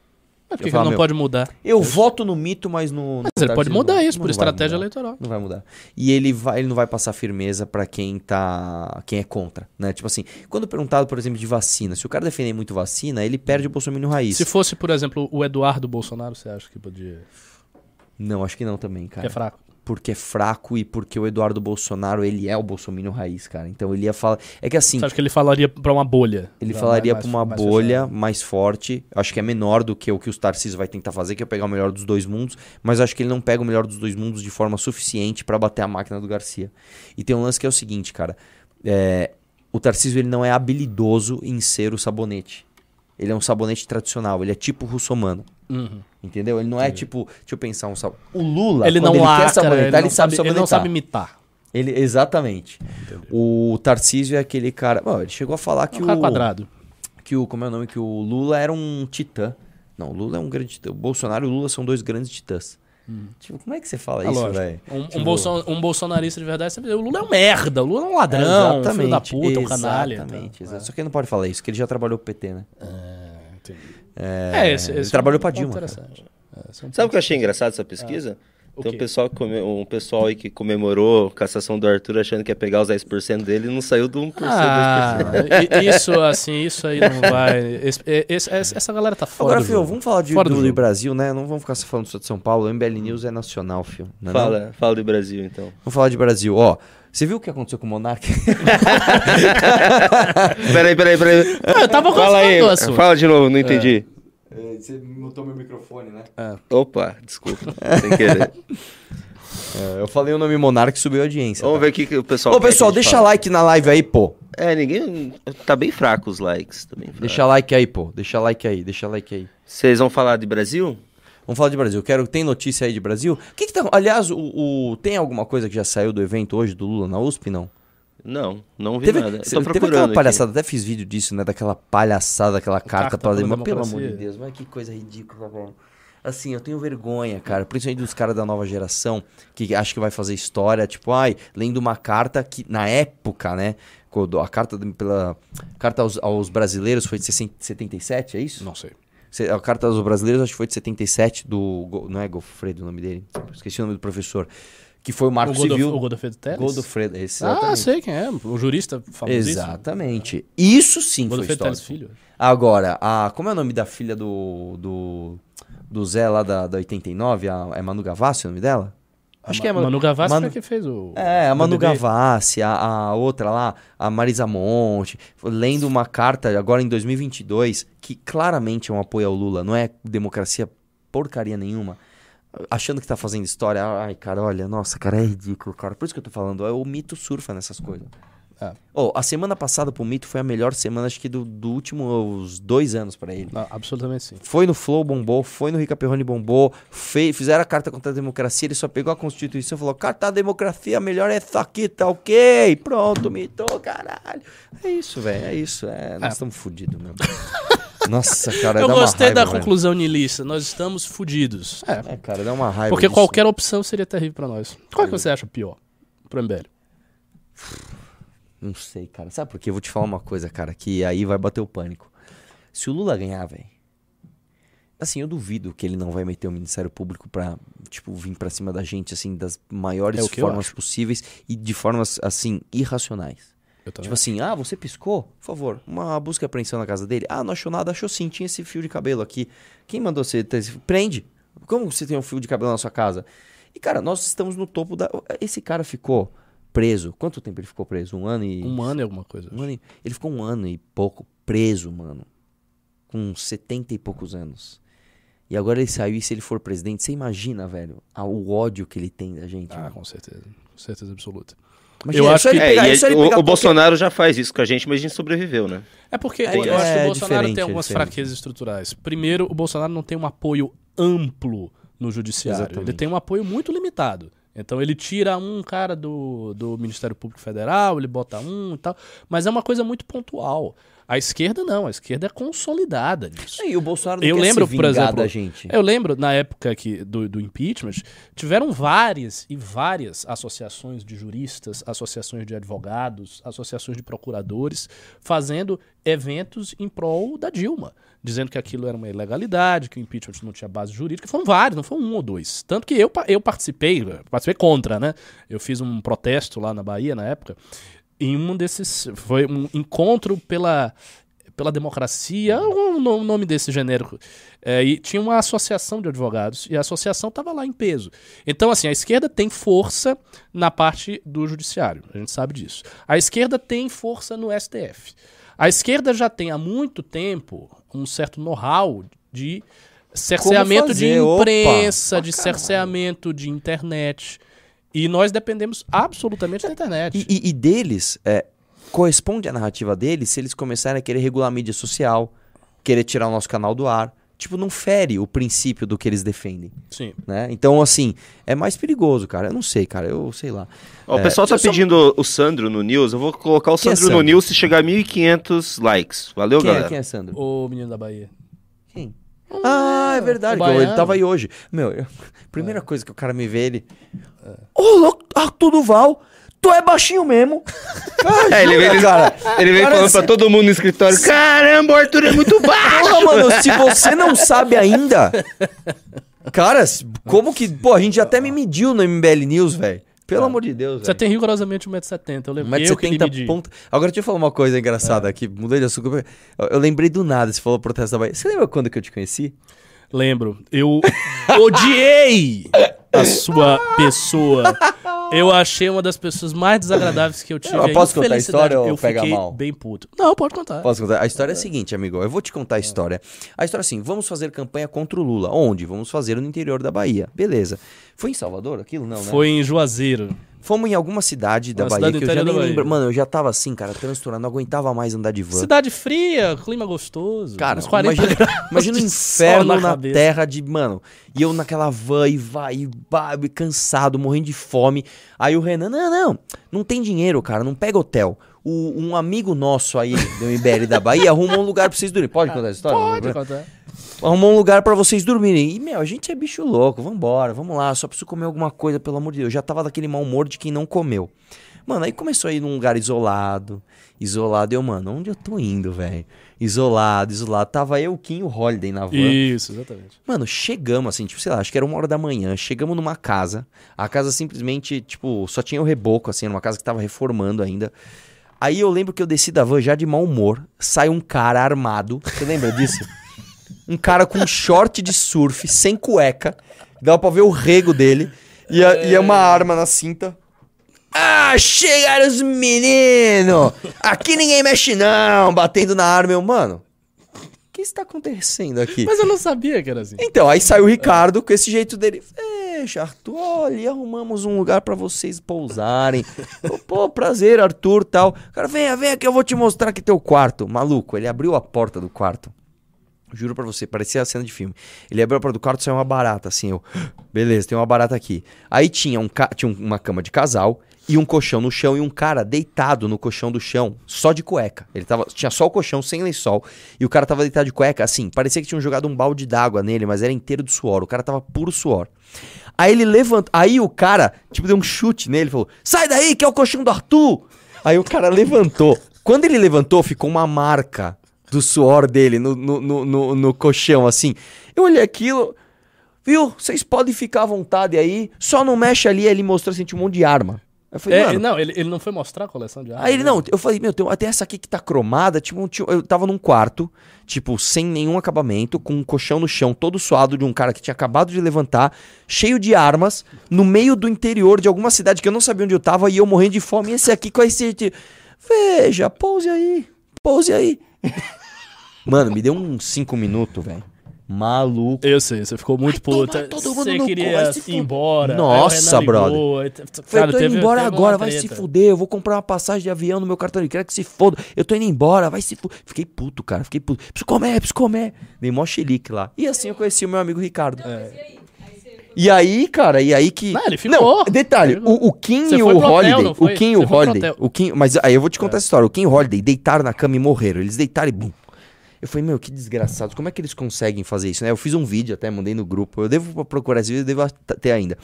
Mas por que, Eu que falo, ele não pode mudar? Eu voto no mito, mas no. no Mas ele pode mudar não- isso por estratégia mudar. eleitoral. Não vai mudar. E ele, vai, ele não vai passar firmeza pra quem tá. quem é contra, né? Tipo assim, quando perguntado, por exemplo, de vacina, se o cara defender muito vacina, ele perde o Bolsonaro raiz. Se fosse, por exemplo, o Eduardo Bolsonaro, você acha que podia. Não, acho que não também, cara. Que é fraco. Porque é fraco e porque o Eduardo Bolsonaro, ele é o Bolsonaro raiz, cara. Então ele ia falar. É que assim, Você acha que ele falaria pra uma bolha? Ele Já falaria pra uma mais bolha fechada. mais forte. Acho que é menor do que o que os Tarcísio vai tentar fazer, que é pegar o melhor dos dois mundos. Mas acho que ele não pega o melhor dos dois mundos de forma suficiente pra bater a máquina do Garcia. E tem um lance que é o seguinte, cara. É, o Tarcísio ele não é habilidoso em ser o sabonete. Ele é um sabonete tradicional. Ele é tipo russomano. Uhum. Entendeu? Ele não é tipo. Deixa eu pensar um sabonete. O Lula, Ele não ele quer lacra, sabonetar, ele, ele, sabe sabe, ele não sabe imitar. Ele, exatamente. O Tarcísio é aquele cara. Bom, ele chegou a falar É que um cara o quadrado. que o como é o nome que o Lula era um titã. Não, o Lula é um grande titã. O Bolsonaro e o Lula são dois grandes titãs. Tipo, como é que você fala É isso, velho? Um, um Tipo, bolson- um bolsonarista de verdade, o Lula é um merda, o Lula é um ladrão, um filho da puta, um canalha. Exatamente, então. exato. Só que ele não pode falar isso, porque ele já trabalhou pro PT, né? É, entendi. É, É, esse, ele esse trabalhou é pra ponto Dilma, interessante. É, é Sabe o que eu achei engraçado essa pesquisa? O Tem um pessoal, come- um pessoal aí que comemorou a cassação do Arthur achando que ia pegar os 10% dele e não saiu do 1%, Ah, 2%. i- isso, assim, isso aí não vai. esse- esse- essa galera tá fora Agora, jogo. vamos falar de, Fora do, do do. Brasil, né? Não vamos ficar só falando só de São Paulo. O MBL News é nacional, Fio. Não é não? Fala, fala do Brasil, então. Vamos falar de Brasil. Ó, você viu o que aconteceu com o Monark? Peraí, peraí, peraí. Ah, eu tava Fala aí, assunto. fala de novo, não entendi. Você mutou meu microfone, né? Opa, desculpa, sem querer. eu falei o nome Monark e subiu a audiência. Vamos tá? ver o que, que o pessoal Ô, pessoal, deixa fale. like na live aí, pô. É, ninguém... Tá bem fraco os likes. Tá bem fraco. Deixa like aí, pô. Deixa like aí, deixa like aí. Vocês vão falar de Brasil? Vamos falar de Brasil. Quero, tem notícia aí de Brasil? O que, que tá. Aliás, o, o- tem alguma coisa que já saiu do evento hoje do Lula na USP, não? Não, não vi Teve, nada. Cê- tô teve aquela aqui. palhaçada, até fiz vídeo disso, né? Daquela palhaçada, aquela carta Carta pra pela mas pelo amor Democracia. de Deus, mas que coisa ridícula, velho. Assim, eu tenho vergonha, cara, principalmente dos caras da nova geração, que acho que vai fazer história, tipo, ai, lendo uma carta que, na época, né, quando a carta pela carta aos, aos brasileiros foi de 60 77, é isso? Não sei. A carta aos brasileiros acho que foi de 77, do, não é Gofredo o nome dele, esqueci o nome do professor, que foi o Marco o Godof- Civil. O Godofredo Teles? Godofredo, Ah, sei quem é. O jurista famosíssimo. Exatamente. Isso sim foi Godofredo Teles histórico. Filho. Agora, a, como é o nome da filha do, do, do Zé lá da, da 89? A, é Manu Gavassi o nome dela? Acho que é Ma- Manu Gavassi Manu- quem fez o... É, a Manu. Gavassi, a, a outra lá, a Marisa Monte, lendo uma carta agora em 2022 que claramente é um apoio ao Lula, não é democracia porcaria nenhuma. Achando que tá fazendo história, ai, cara, olha, nossa, cara, é ridículo, cara. Por isso que eu tô falando, é o mito surfa nessas coisas. É. Oh, a semana passada pro mito foi a melhor semana, acho que do, do últimos dois anos pra ele. Não, absolutamente sim. Foi no Flow, bombou. Foi no Rica Perrone, bombou. Fe- fizeram a carta contra a democracia. Ele só pegou a Constituição e falou: Carta da democracia, melhor é essa aqui, tá ok? Pronto, mitou, caralho. É isso, velho. É isso. É, nós É. estamos fodidos, meu. Nossa, cara. Eu dá uma gostei raiva, da velho. conclusão niilista. Nós estamos fudidos. É, É, cara, dá uma raiva. porque disso. qualquer opção seria terrível pra nós. Qual que você acha pior pro MBL? Não sei, cara. Sabe por quê? Eu vou te falar uma coisa, cara, que aí vai bater o pânico. Se o Lula ganhar, velho. Assim, eu duvido que ele não vai meter o Ministério Público pra, tipo, vir pra cima da gente, assim, das maiores É formas possíveis e de formas, assim, irracionais. Tipo assim, ah, você piscou? Por favor, uma busca e apreensão na casa dele. Ah, não achou nada, achou sim, tinha esse fio de cabelo aqui. Quem mandou você ter esse... Prende! Como você tem um fio de cabelo na sua casa? E, cara, nós estamos no topo da... Esse cara ficou preso. Quanto tempo ele ficou preso? Um ano e... um ano e alguma coisa. Um ano e- Ele ficou um ano e pouco preso, mano. Com 70 e poucos anos. E agora ele saiu e se ele for presidente, você imagina, velho, a- o ódio que ele tem da gente. Ah, mano. com certeza. Com certeza absoluta. Imagina, eu é acho que- É, pegar- é o, o Bolsonaro já faz isso com a gente, mas a gente sobreviveu, né? É porque É, eu, acho que é o Bolsonaro diferente, tem é algumas fraquezas estruturais. Primeiro, o Bolsonaro não tem um apoio amplo no judiciário. Exatamente. Ele tem um apoio muito limitado. Então ele tira um cara do, do Ministério Público Federal, ele bota um e tal. Mas é uma coisa muito pontual. A esquerda não, a esquerda é consolidada nisso. E o Bolsonaro não Eu lembro, por exemplo, da gente. Eu lembro, na época que, do, do impeachment, tiveram várias e várias associações de juristas, associações de advogados, associações de procuradores, fazendo eventos em prol da Dilma, dizendo que aquilo era uma ilegalidade, que o impeachment não tinha base jurídica. Foram vários, não foi um ou dois. Tanto que eu, eu participei, participei contra, né? Eu fiz um protesto lá na Bahia na época, em um desses. Foi um encontro pela pela democracia, um no- nome desse genérico. É, e tinha uma associação de advogados e a associação estava lá em peso. Então, assim, a esquerda tem força na parte do judiciário, a gente sabe disso. A esquerda tem força no STF. A esquerda já tem há muito tempo um certo know-how de cerceamento de fazer? Opa! imprensa, de caralho. cerceamento de internet. E nós dependemos absolutamente da internet. E, e- e deles, é, corresponde à narrativa deles se eles começarem a querer regular a mídia social, querer tirar o nosso canal do ar. Tipo, não fere o princípio do que eles defendem, Sim. né? Então, assim, é mais perigoso, cara. Eu não sei, cara. Eu sei lá. Ó, o É, pessoal tá pedindo o Sandro no News. Eu vou colocar o Quem é Sandro no Sandro? News se chegar a 1.500 likes. Valeu, Quem é, galera? quem é Sandro? O menino da Bahia. Quem? Ah, é verdade. o que ele tava aí hoje. Meu, eu- primeira coisa que o cara me vê, ele. Ô, louco, Arthur Duval, tu é baixinho mesmo. Ah, É, ele vem, cara. ele falando pra todo mundo no escritório: Caramba, o Arthur é muito baixo! Porra, mano, se você não sabe ainda. Cara, como que. Pô, a gente até me mediu no MBL News, velho. Pelo amor de Deus, Você velho. tem rigorosamente 1,70m. Eu lembro. eu que lhe 1,70m medi. ponta. Agora deixa eu falar uma coisa engraçada aqui. Mudei de assunto. Eu, eu lembrei do nada, você falou protesto da Bahia. Você lembra quando que eu te conheci? Lembro. Eu odiei a sua pessoa. Eu achei uma das pessoas mais desagradáveis que eu tive. Eu posso contar a história ou eu pega fiquei mal? bem puto. Não, pode contar. Posso contar? A história é a seguinte, amigo. Eu vou te contar a história. A história é assim: vamos fazer campanha contra o Lula. Onde? Vamos fazer no interior da Bahia. Beleza. Foi em Salvador aquilo? Não, né? Foi em Juazeiro. Fomos em alguma cidade da Uma Bahia cidade que eu já nem lembro. Mano, eu já tava assim, cara, transtornado. Não aguentava mais andar de van. Cidade fria, clima gostoso. Cara, uns 40 imagina, imagina o de inferno na, cabeça. terra de, mano, e eu naquela van e vai, e vai, e cansado, morrendo de fome. Aí o Renan, não, não, não tem dinheiro, cara, não pega hotel. O- um amigo nosso aí do MBL da Bahia arrumou um lugar pra vocês dormirem. Pode contar essa história? Pode contar. arrumou um lugar pra vocês dormirem. E, meu, a gente é bicho louco, vambora, vamos lá, só preciso comer alguma coisa, pelo amor de Deus. Eu já tava daquele mau humor de quem não comeu. Mano, aí começou a ir num lugar isolado, isolado. Eu, mano, onde eu tô indo, velho? Isolado, isolado. Tava eu, Kim e o Holiday na van. Isso, exatamente. Mano, chegamos assim, tipo, sei lá, acho que era uma hora da manhã. Chegamos numa casa. A casa simplesmente, tipo, só tinha o reboco, assim, era uma casa que tava reformando ainda. Aí eu lembro que eu desci da van já de mau humor. Sai um cara armado. Você lembra disso? um cara com um short de surf, sem cueca. Dava pra ver o rego dele. E, a- e é uma arma na cinta. Ah, chegaram os meninos! Aqui ninguém mexe não! Batendo na arma. Eu, mano, o que está acontecendo aqui? Mas eu não sabia que era assim. Então, aí saiu o Ricardo com esse jeito dele. Fecha, Arthur, olha, arrumamos um lugar pra vocês pousarem. Pô, prazer, Arthur, tal. Cara, venha, venha que eu vou te mostrar aqui teu quarto. Maluco, ele abriu a porta do quarto. Juro pra você, parecia a cena de filme. Ele abriu a porta do quarto e saiu uma barata, assim, eu... Beleza, tem uma barata aqui. Aí tinha, um ca- tinha um- uma cama de casal e um colchão no chão e um cara deitado no colchão do chão, só de cueca. Ele tava, tinha só o colchão, sem lençol, e o cara tava deitado de cueca, assim, parecia que tinham jogado um balde d'água nele, mas era inteiro de suor. O cara tava puro suor. Aí ele levantou, aí o cara, tipo, deu um chute nele, falou, sai daí que é o colchão do Arthur! Aí o cara levantou. Quando ele levantou, ficou uma marca do suor dele no, no, no, no, no colchão, assim. Eu olhei aquilo, viu? Vocês podem ficar à vontade aí, só não mexe ali. Ele mostrou assim, um monte de arma. Eu falei, É, não, ele, ele não foi mostrar a coleção de armas. Aí ele, né? não, eu falei, meu, tem até essa aqui que tá cromada, tipo, um tio- eu tava num quarto, tipo, sem nenhum acabamento, com um colchão no chão, todo suado de um cara que tinha acabado de levantar, cheio de armas, no meio do interior de alguma cidade que eu não sabia onde eu tava, e eu morrendo de fome, e esse aqui com esse... tipo, Veja, pouse aí, pouse aí. Mano, me deu uns cinco minutos, velho. Maluco. Eu sei, você ficou muito mundo Você no cu, queria vai se ir embora. Nossa, brother. ligou, Falei, Cara, tô teve, indo embora agora, vai se fuder. Eu vou comprar uma passagem de avião no meu cartão de crédito, que se foda. Eu tô indo embora, vai se fuder. Fiquei puto, cara, fiquei puto. Preciso comer, preciso comer. Dei mó xilique lá. E assim eu conheci o meu amigo Ricardo. Mas e aí? Cara, e aí que. Não, ele ficou. detalhe, Ele ficou. o, o Kim Você e o hotel, Holiday. não o? Kim e o Holiday. hotel. É. O Kim, mas aí eu vou te contar essa história. O Kim e o Holiday deitaram na cama e morreram. Eles deitaram e bum. Eu falei, meu, que desgraçados. Como é que eles conseguem fazer isso, né? Eu fiz um vídeo até, mandei no grupo. Eu devo procurar esse vídeo, eu devo ter ainda.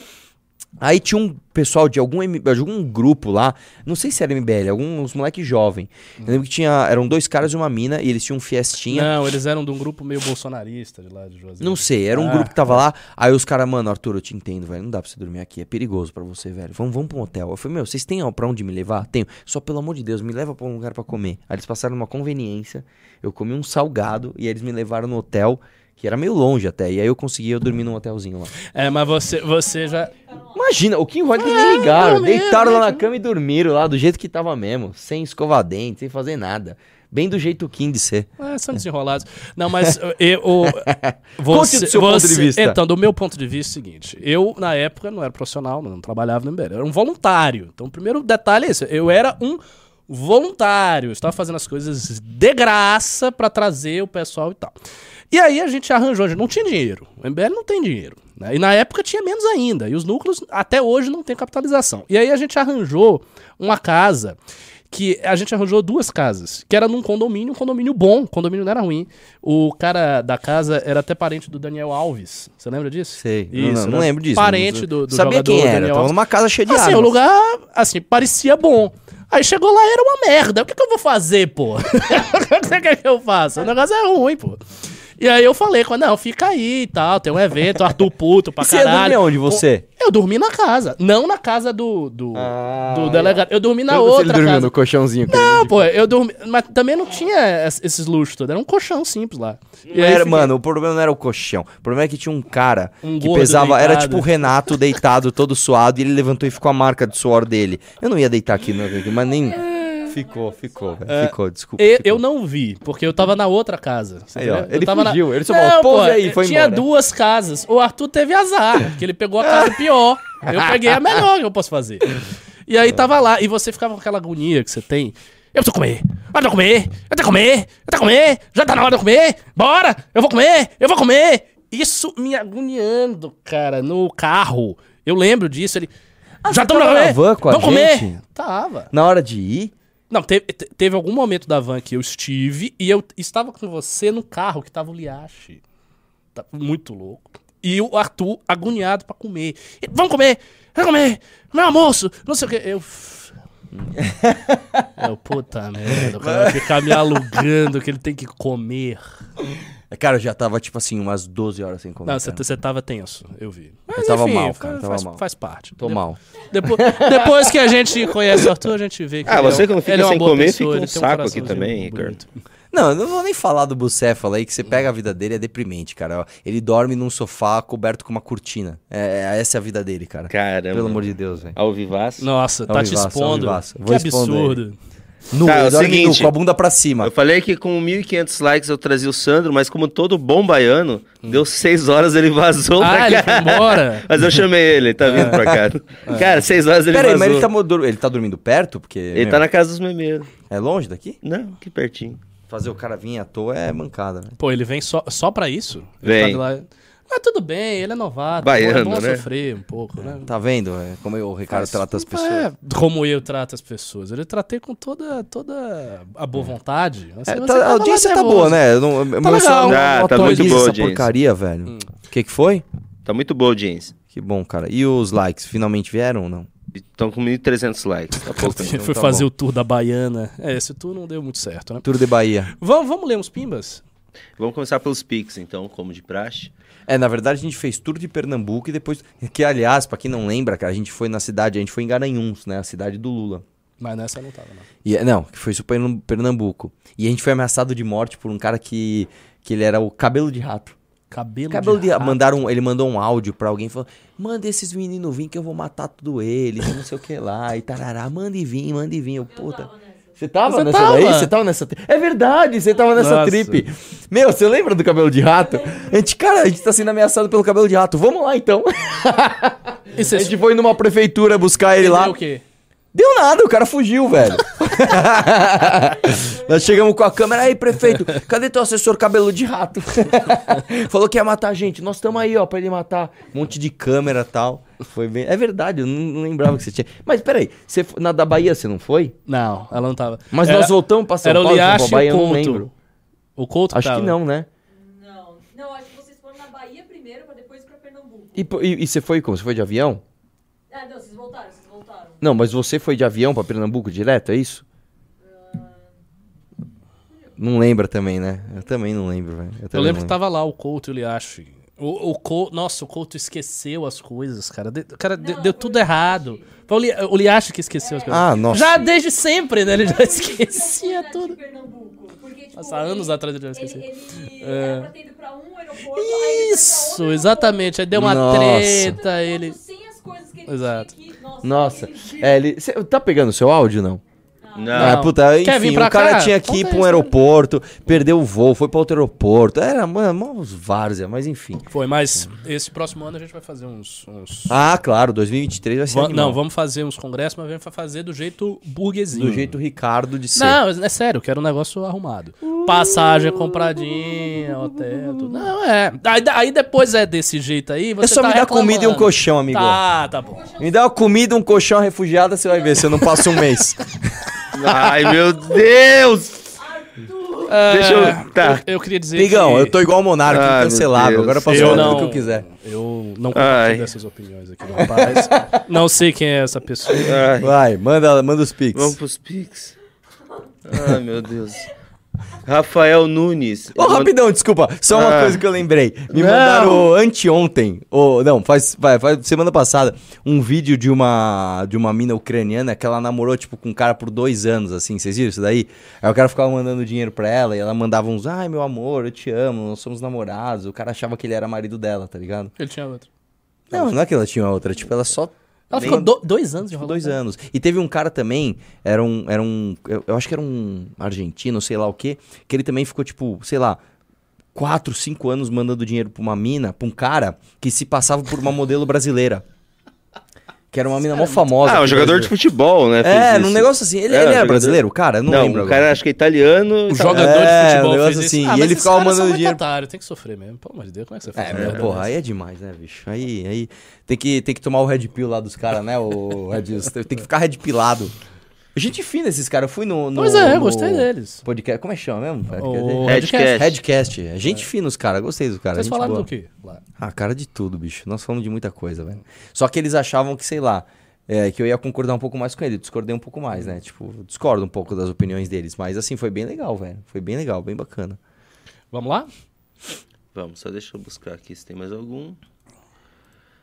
Aí tinha um pessoal de algum, de algum grupo lá, não sei se era MBL, alguns moleques jovens. Eu lembro que tinha, eram dois caras e uma mina, e eles tinham um fiestinha. Não, eles eram de um grupo meio bolsonarista de lá de Juazeiro. Não sei, era um Ah, grupo que tava lá. Aí os caras, mano, Arthur, eu te entendo, velho. Não dá pra você dormir aqui. É perigoso pra você, velho. Vamos, vamos pra um hotel. Eu falei, meu, vocês têm pra onde me levar? Tenho. Só pelo amor de Deus, me leva pra um lugar pra comer. Aí eles passaram numa conveniência. Eu comi um salgado e aí eles me levaram no hotel, que era meio longe até. E aí eu consegui eu dormir num hotelzinho lá. É, mas você, você já. Imagina, o Kim Holiday nem ligaram. dormiram, Deitaram lá na cama e dormiram lá do jeito que tava mesmo. Sem escovar dente, sem fazer nada. Bem do jeito Kim de ser. É, são desenrolados. Não, mas eu. eu Conte do seu ponto de vista. Então, do meu ponto de vista é o seguinte: eu, na época, não era profissional, não trabalhava no MBL, eu era um voluntário. Então, o primeiro detalhe é esse: eu era um voluntário, estava fazendo as coisas de graça pra trazer o pessoal e tal. E aí a gente arranjou, a gente não tinha dinheiro. O MBL não tem dinheiro. né? E na época tinha menos ainda. E os núcleos até hoje não têm capitalização. E aí a gente arranjou uma casa que a gente arranjou duas casas, que era num condomínio, um condomínio bom, o condomínio não era ruim. O cara da casa era até parente do Daniel Alves. Você lembra disso? Sei. Isso, não, não, né? lembro disso. Parente do, do Sabia jogador quem era. Daniel Tava Alves. numa casa cheia de Assim, armas. o lugar, assim, parecia bom. Aí chegou lá era uma merda. O que, que eu vou fazer, pô? o que você quer que eu faça? O negócio é ruim, pô. E aí eu falei não, fica aí e tal, tem um evento, Arthur puto pra E você ia caralho. dormir onde, você? Eu dormi na casa, não na casa do, do, Ah, do delegado. Eu dormi na se outra ele dormiu casa. no colchãozinho. que ele- Não, pô, eu dormi. Mas também não tinha es- esses luxos todos. Era um colchão simples lá. Não era, mano, o problema não era o colchão. O problema é que tinha um cara Um que pesava. Era deitado. tipo o Renato deitado, todo suado, e ele levantou e ficou a marca de suor dele. Eu não ia deitar aqui, não, mas nem. Ficou, ficou, velho. Ficou, desculpa. É. E- ficou. eu não vi, porque eu tava na outra casa. Aí, ó? Eu ele tava na- fugiu, ele só Não, "Pô, aí", foi Tinha embora. duas casas. O Arthur teve azar, que ele pegou a casa pior. Eu peguei a melhor que eu posso fazer. E aí tava lá, e você ficava com aquela agonia que você tem. Eu preciso comer, eu preciso comer, eu tenho que comer, eu tenho que comer, já tá na hora de eu comer, bora, eu vou comer, eu vou comer. Isso me agoniando, cara, no carro. Eu lembro disso, ele... Ah, já tava na van com a vamos gente? comer. Tava. Na hora de ir. Não, teve, te- teve algum momento da van que eu estive e eu estava com você no carro que tava o Liache. Tá muito louco. E o Arthur agoniado pra comer. Vamos comer! Vamos comer! Meu almoço! Não sei o que. Eu. Eu, puta merda, o cara vai ficar me alugando que ele tem que comer. Cara, eu já tava, tipo assim, umas 12 horas sem comer. Não, você tava tenso, eu vi. Mas, tava enfim, mal, cara, faz, tava faz, mal. faz parte. Tô De- mal. Depois, depois que a gente conhece o Arthur, a gente vê que. Ah, ele é você um- quando fica ele é sem comer, pessoa, fica um saco aqui coraçãozinho também, Ricardo. bonito. Não, eu não vou nem falar do Bucéfalo aí, que você pega a vida dele, é deprimente, cara. Ó, Ele dorme num sofá coberto com uma cortina. É, é- essa é a vida dele, cara. Caramba. Pelo amor de Deus, velho. Ao vivaço. Nossa, tá Ao te vivaço, expondo. Que absurdo. Nu, Tá, é o dorme nu, seguinte, com a bunda pra cima. Eu falei que com 1.500 likes eu trazia o Sandro, mas como todo bom baiano, deu 6 horas ele vazou Ah, pra ele cá. foi embora? Mas eu chamei ele, ele tá vindo pra cá. Cara, 6 horas ele Pera aí, vazou. mas ele tá, ele tá dormindo perto? Porque. Ele meu, tá na casa dos memeiros. É longe daqui? Não, que pertinho. Fazer o cara vir à toa é mancada, né? Pô, ele vem só, só pra isso? Ele Vem. tá lá- Mas tudo bem, ele é novato. Baiano, é bom né? sofrer um pouco, né? Tá vendo é, como o Ricardo Mas- trata as pessoas? É, como eu trato as pessoas. Eu tratei com toda, toda a boa vontade. Assim, É, você tá- tava a audiência tá boa, né? Eu não, meu legal. não Tá, tá muito boa a essa audiência. porcaria, velho. O que que foi? Tá muito boa a audiência. Que bom, cara. E os likes, finalmente vieram ou não? Estão com 1.300 likes. Tá pouco. Então. foi tá fazer bom. o tour da Baiana. É, esse tour não deu muito certo, né? Tour de Bahia. Vamos, vamos ler uns pimbas? Vamos começar pelos Pix, então, como de praxe. É, na verdade a gente fez tour de Pernambuco e depois... Que, aliás, pra quem não lembra, cara, a gente foi na cidade, a gente foi em Garanhuns, né? A cidade do Lula. Mas nessa não tava, não. E, não, que foi Pernam- Pernambuco. E a gente foi ameaçado de morte por um cara que, que ele era o cabelo de rato. Cabelo, Cabelo de, rato. mandaram, ele mandou um áudio pra alguém falando: manda esses meninos vir que eu vou matar tudo eles, não sei o que lá, e tarará, manda e vir, manda e vir. Eu, puta. Você tava Você nessa tava. daí? Você tava nessa É verdade, você tava nessa Nossa. trip. Meu, você lembra do cabelo de rato? A gente, cara, a gente tá sendo ameaçado pelo cabelo de rato. Vamos lá então. E A gente foi numa prefeitura buscar ele lá. o quê? Deu nada, o cara fugiu, velho. Nós chegamos com a câmera, aí, prefeito, cadê teu assessor cabelo de rato? Falou que ia matar a gente. Nós estamos aí, ó, pra ele matar. Um monte de câmera e tal. Foi bem. É verdade, eu não, não lembrava que você tinha. Mas peraí, você, na da Bahia você não foi? Não, ela não tava. Mas Era- nós voltamos pra São Era o Paulo, Liache e Bahia, o eu não lembro. O Couto Acho tava. que não, né? Não, não, acho que vocês foram na Bahia primeiro pra depois ir pra Pernambuco. E, e- e você foi como? Você foi de avião? Ah, não, vocês. Não, mas você foi de avião pra Pernambuco direto, é isso? Não lembra também, né? Eu também não lembro, velho. Eu também lembro que tava lá o Couto e o Liache. O, o Couto, nossa, o Couto esqueceu as coisas, cara. De- cara, Não, deu tudo errado. Foi o, Li, o Liache que esqueceu as coisas. Ah, nossa. Já desde sempre, né? Ele já esquecia tudo. porque, tipo, há anos ele- atrás ele já Ele, esqueceu. ele É. era pra ter ido pra um aeroporto, aí ele foi pra Isso, outro exatamente. Aí deu uma Nossa. treta, ele... Exato. Nossa, é, ele. Cê, tá pegando seu áudio não? Não. Ah, puta, Quer enfim, vir pra o cara cá? tinha que ir Conta pra um isso, né? aeroporto, perdeu o voo, foi pra outro aeroporto. Era, mano, uns várzea, mas enfim. Foi, mas esse próximo ano a gente vai fazer uns... uns- Ah, claro, 2023 vai ser Va- animal. não, vamos fazer uns congressos, mas vamos fazer do jeito burguesinho. Do jeito Ricardo de ser. Não, é sério, eu quero um negócio arrumado. Passagem compradinha, hotel, tudo. Não, é. Aí, aí depois é desse jeito aí, você é só tá me dar comida e um colchão, amigo. Tá, tá bom. Me dá uma comida, um colchão, uma refugiada, você vai ver, você não passa um mês. Ai, meu Deus! Deixa eu- tá. Eu, eu queria dizer Amigão, que eu tô igual o Monarca, Ah, cancelável. Agora eu posso eu falar não, tudo que eu quiser. Eu não compartilho dessas opiniões aqui do rapaz. não sei quem é essa pessoa. Ai, Vai, manda, manda os pics. vamos pros Pix. Ai, meu Deus. Rafael Nunes. Ô, rapidão, desculpa. Só uma Ah. coisa que eu lembrei. Me Não. mandaram anteontem, ou não, faz, vai, faz semana passada, um vídeo de uma de uma mina ucraniana que ela namorou, tipo, com um cara por dois anos, assim. Vocês viram isso daí? Aí o cara ficava mandando dinheiro pra ela e ela mandava uns, ai, meu amor, eu te amo, nós somos namorados. O cara achava que ele era marido dela, tá ligado? Ele tinha outro. Não, não é que ela tinha outra, tipo, ela só Ela Nem- ficou do- dois anos de dois anos. E teve um cara também, era um. Era um eu, eu acho que era um argentino, sei lá o quê, que ele também ficou, tipo, sei lá, quatro, cinco anos mandando dinheiro pra uma mina, pra um cara que se passava por uma modelo brasileira. Que era uma mina mó famosa. Ah, um jogador de futebol, né? É, num negócio assim. Ele, É, ele era jogador- brasileiro, cara? Eu não, Não, lembro o agora. cara acho que é italiano. O tal. jogador É, de um futebol negócio fez assim, isso. e Ah, ele ficava mandando dinheiro- otário, tem que sofrer mesmo. Pelo amor de Deus, como é que você faz? É, uma mas, merda porra, aí é demais, né, bicho? Aí, aí tem que, tem que tomar o Red Pill lá dos caras, né? O Red, tem que ficar Red Pilado. Gente fina esses caras. Eu fui no, no. Pois é, eu no gostei deles. Podcast. Como é que chama mesmo? O Redcast. Redcast. É Gente fina os caras. Gostei dos caras. Vocês falaram boa. do quê? lá? Ah, cara de tudo, bicho. Nós falamos de muita coisa, velho. Só que eles achavam que, sei lá, é, que eu ia concordar um pouco mais com ele. Discordei um pouco mais, né? Tipo, discordo um pouco das opiniões deles. Mas assim, foi bem legal, velho. Foi bem legal, bem bacana. Vamos lá? Vamos, só deixa eu buscar aqui se tem mais algum.